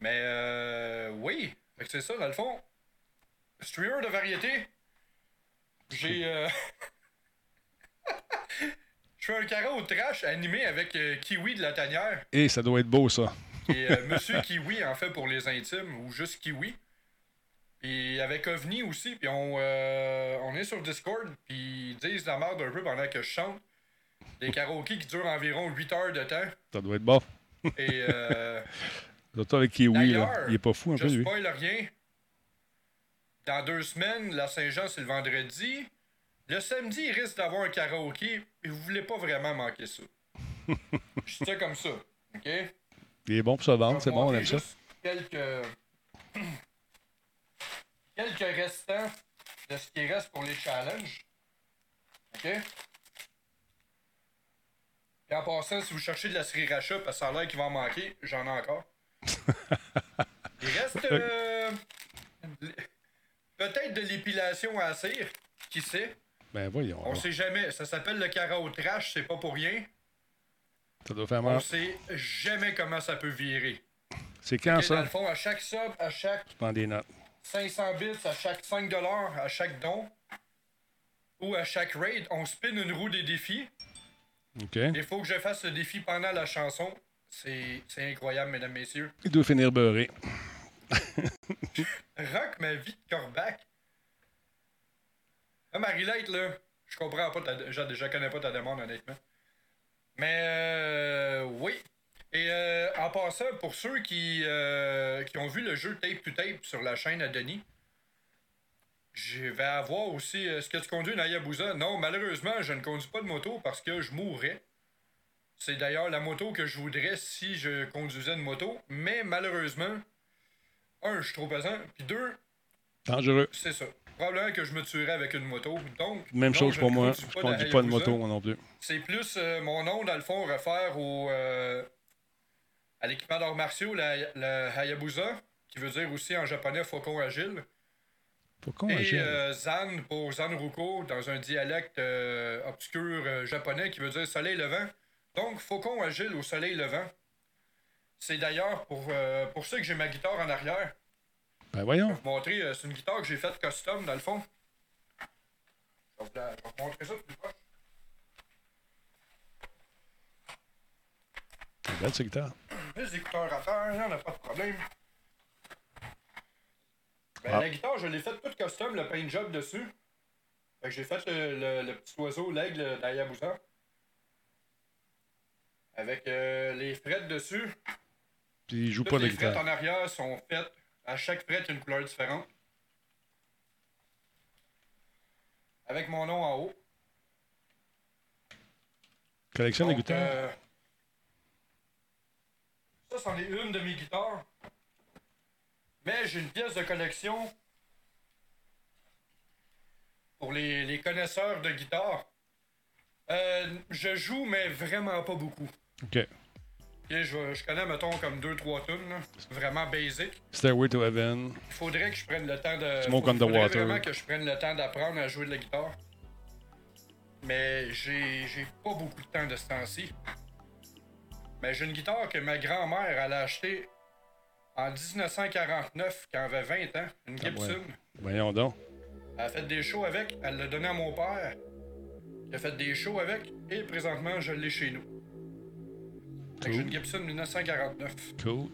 Mais euh, oui. Fait que c'est ça, dans le fond. Streamer de variété? J'ai. euh, Je fais un carreau au trash animé avec euh, Kiwi de la tanière. Et ça doit être beau, ça. Et euh, Monsieur Kiwi, en fait, pour les intimes, ou juste Kiwi. Puis avec OVNI aussi, puis on, euh, on est sur Discord, puis ils disent la merde un peu pendant que je chante. Des karaokés qui durent environ 8 heures de temps. Ça doit être bon. Et euh, Surtout avec Kiwi, là. Il est pas fou un je peu, lui. spoil rien. Dans deux semaines, la Saint-Jean, c'est le vendredi. Le samedi, il risque d'avoir un karaoké, et vous voulez pas vraiment manquer ça. Je dis ça comme ça, OK? Il est bon pour se vendre, c'est bon, on aime ça. Quelques... quelques restants de ce qui reste pour les challenges. OK? Et en passant, si vous cherchez de la sriracha, parce que ça a l'air qu'il va en manquer, j'en ai encore. Il reste euh, peut-être de l'épilation à cire, qui sait? Ben voyons. On sait jamais. Ça s'appelle le carreau trash, c'est pas pour rien. Ça doit faire On mal. sait jamais comment ça peut virer. C'est quand Ok, Dans ça? le fond, à chaque sub, à chaque Je prends des notes. 500 bits, à chaque 5 à chaque don, ou à chaque raid, on spin une roue des défis. OK. Il faut que je fasse le défi pendant la chanson. C'est incroyable, mesdames, messieurs. Il doit finir beurré. Rock ma vie de Corbac. Ah, Marie-Light, là, je comprends pas ta... Je, je connais pas ta demande, honnêtement. Mais, euh, oui. Et euh, en passant, pour ceux qui, euh, qui ont vu le jeu Tape to Tape sur la chaîne à Denis, je vais avoir aussi... Est-ce que tu conduis une Hayabusa? Non, malheureusement, je ne conduis pas de moto parce que je mourrais. C'est d'ailleurs la moto que je voudrais si je conduisais une moto. Mais malheureusement, un, je suis trop pesant. Puis deux, Dangereux. c'est ça. Probablement que je me tuerais avec une moto. Donc, Même non, chose pour ne moi. Je pas conduis pas de moto, moi non plus. C'est plus euh, mon nom, dans le fond, refaire au, euh, à l'équipement d'arts martiaux, la, le Hayabusa, qui veut dire aussi en japonais faucon agile. Pourquoi Et agile? euh, Zan pour Zanruko, dans un dialecte euh, obscur japonais qui veut dire soleil levant. Donc, faucon agile au soleil levant. C'est d'ailleurs pour, euh, pour ça que j'ai ma guitare en arrière. Ben voyons. Je vais vous montrer, euh, c'est une guitare que j'ai faite custom dans le fond. Je vais vous, la- je vais vous montrer ça plus proche. C'est belle, cette guitare. Les écouteurs à faire, y'en a pas de problème. Ben, Ah. La guitare, je l'ai faite toute custom, le paint job dessus. Fait que j'ai fait le, le- le petit oiseau, l'aigle d'Ayabusa. Avec euh, les frettes dessus. Puis il joue Toutes pas de les frettes guitare. en arrière sont faites. À chaque frette, une couleur différente. Avec mon nom en haut. Collectionne de Donc, guitares. euh, ça, c'en est une de mes guitares. Mais j'ai une pièce de collection pour les, les connaisseurs de guitare. Euh, je joue, mais vraiment pas beaucoup. OK. Je, je connais, mettons, comme 2-3 tunes, là. vraiment basic. Stairway to Heaven. Il faudrait que je prenne le temps de. Smoke on the faudrait Water. vraiment que je prenne le temps d'apprendre à jouer de la guitare. Mais j'ai j'ai pas beaucoup de temps de ce temps-ci. Mais j'ai une guitare que ma grand-mère elle a achetée en 1949 quand elle avait 20 ans. Une Ah ouais. Gibson. Voyons donc. Elle a fait des shows avec. Elle l'a donné à mon père. Il a fait des shows avec. Et présentement, je l'ai chez nous. Que J'ai une Gibson 1949. Cool.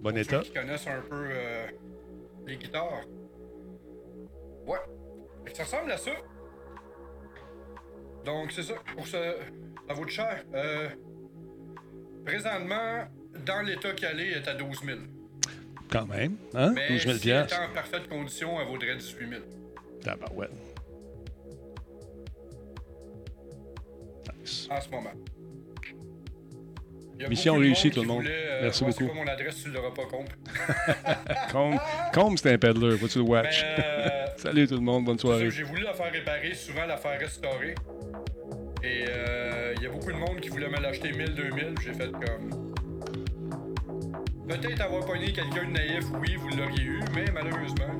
Bon Pour état. Ceux qui connaissent un peu euh, les guitares. Ouais. Ça ressemble à ça. Donc, c'est ça. Pour ce. Ça vaut de cher. Euh, présentement, dans l'état qu'elle est, elle est à 12 000. Quand même. Hein? Mais 12 000 si elle était en parfaite condition, elle vaudrait 18 000. Tabarouette. Nice. En ce moment. Mission réussie, tout le monde. voulait, euh, Merci beaucoup. Pas mon adresse, tu l'auras pas compte. Combe, Combe c'est un peddler. Faut-tu le watch? Mais, euh, Salut tout le monde. Bonne soirée. J'ai voulu la faire réparer, souvent la faire restaurer. Et euh, il y a beaucoup de monde qui voulait me l'acheter 1000, 2000. J'ai fait comme. Peut-être avoir pogné quelqu'un de naïf, oui, vous l'auriez eu, mais malheureusement,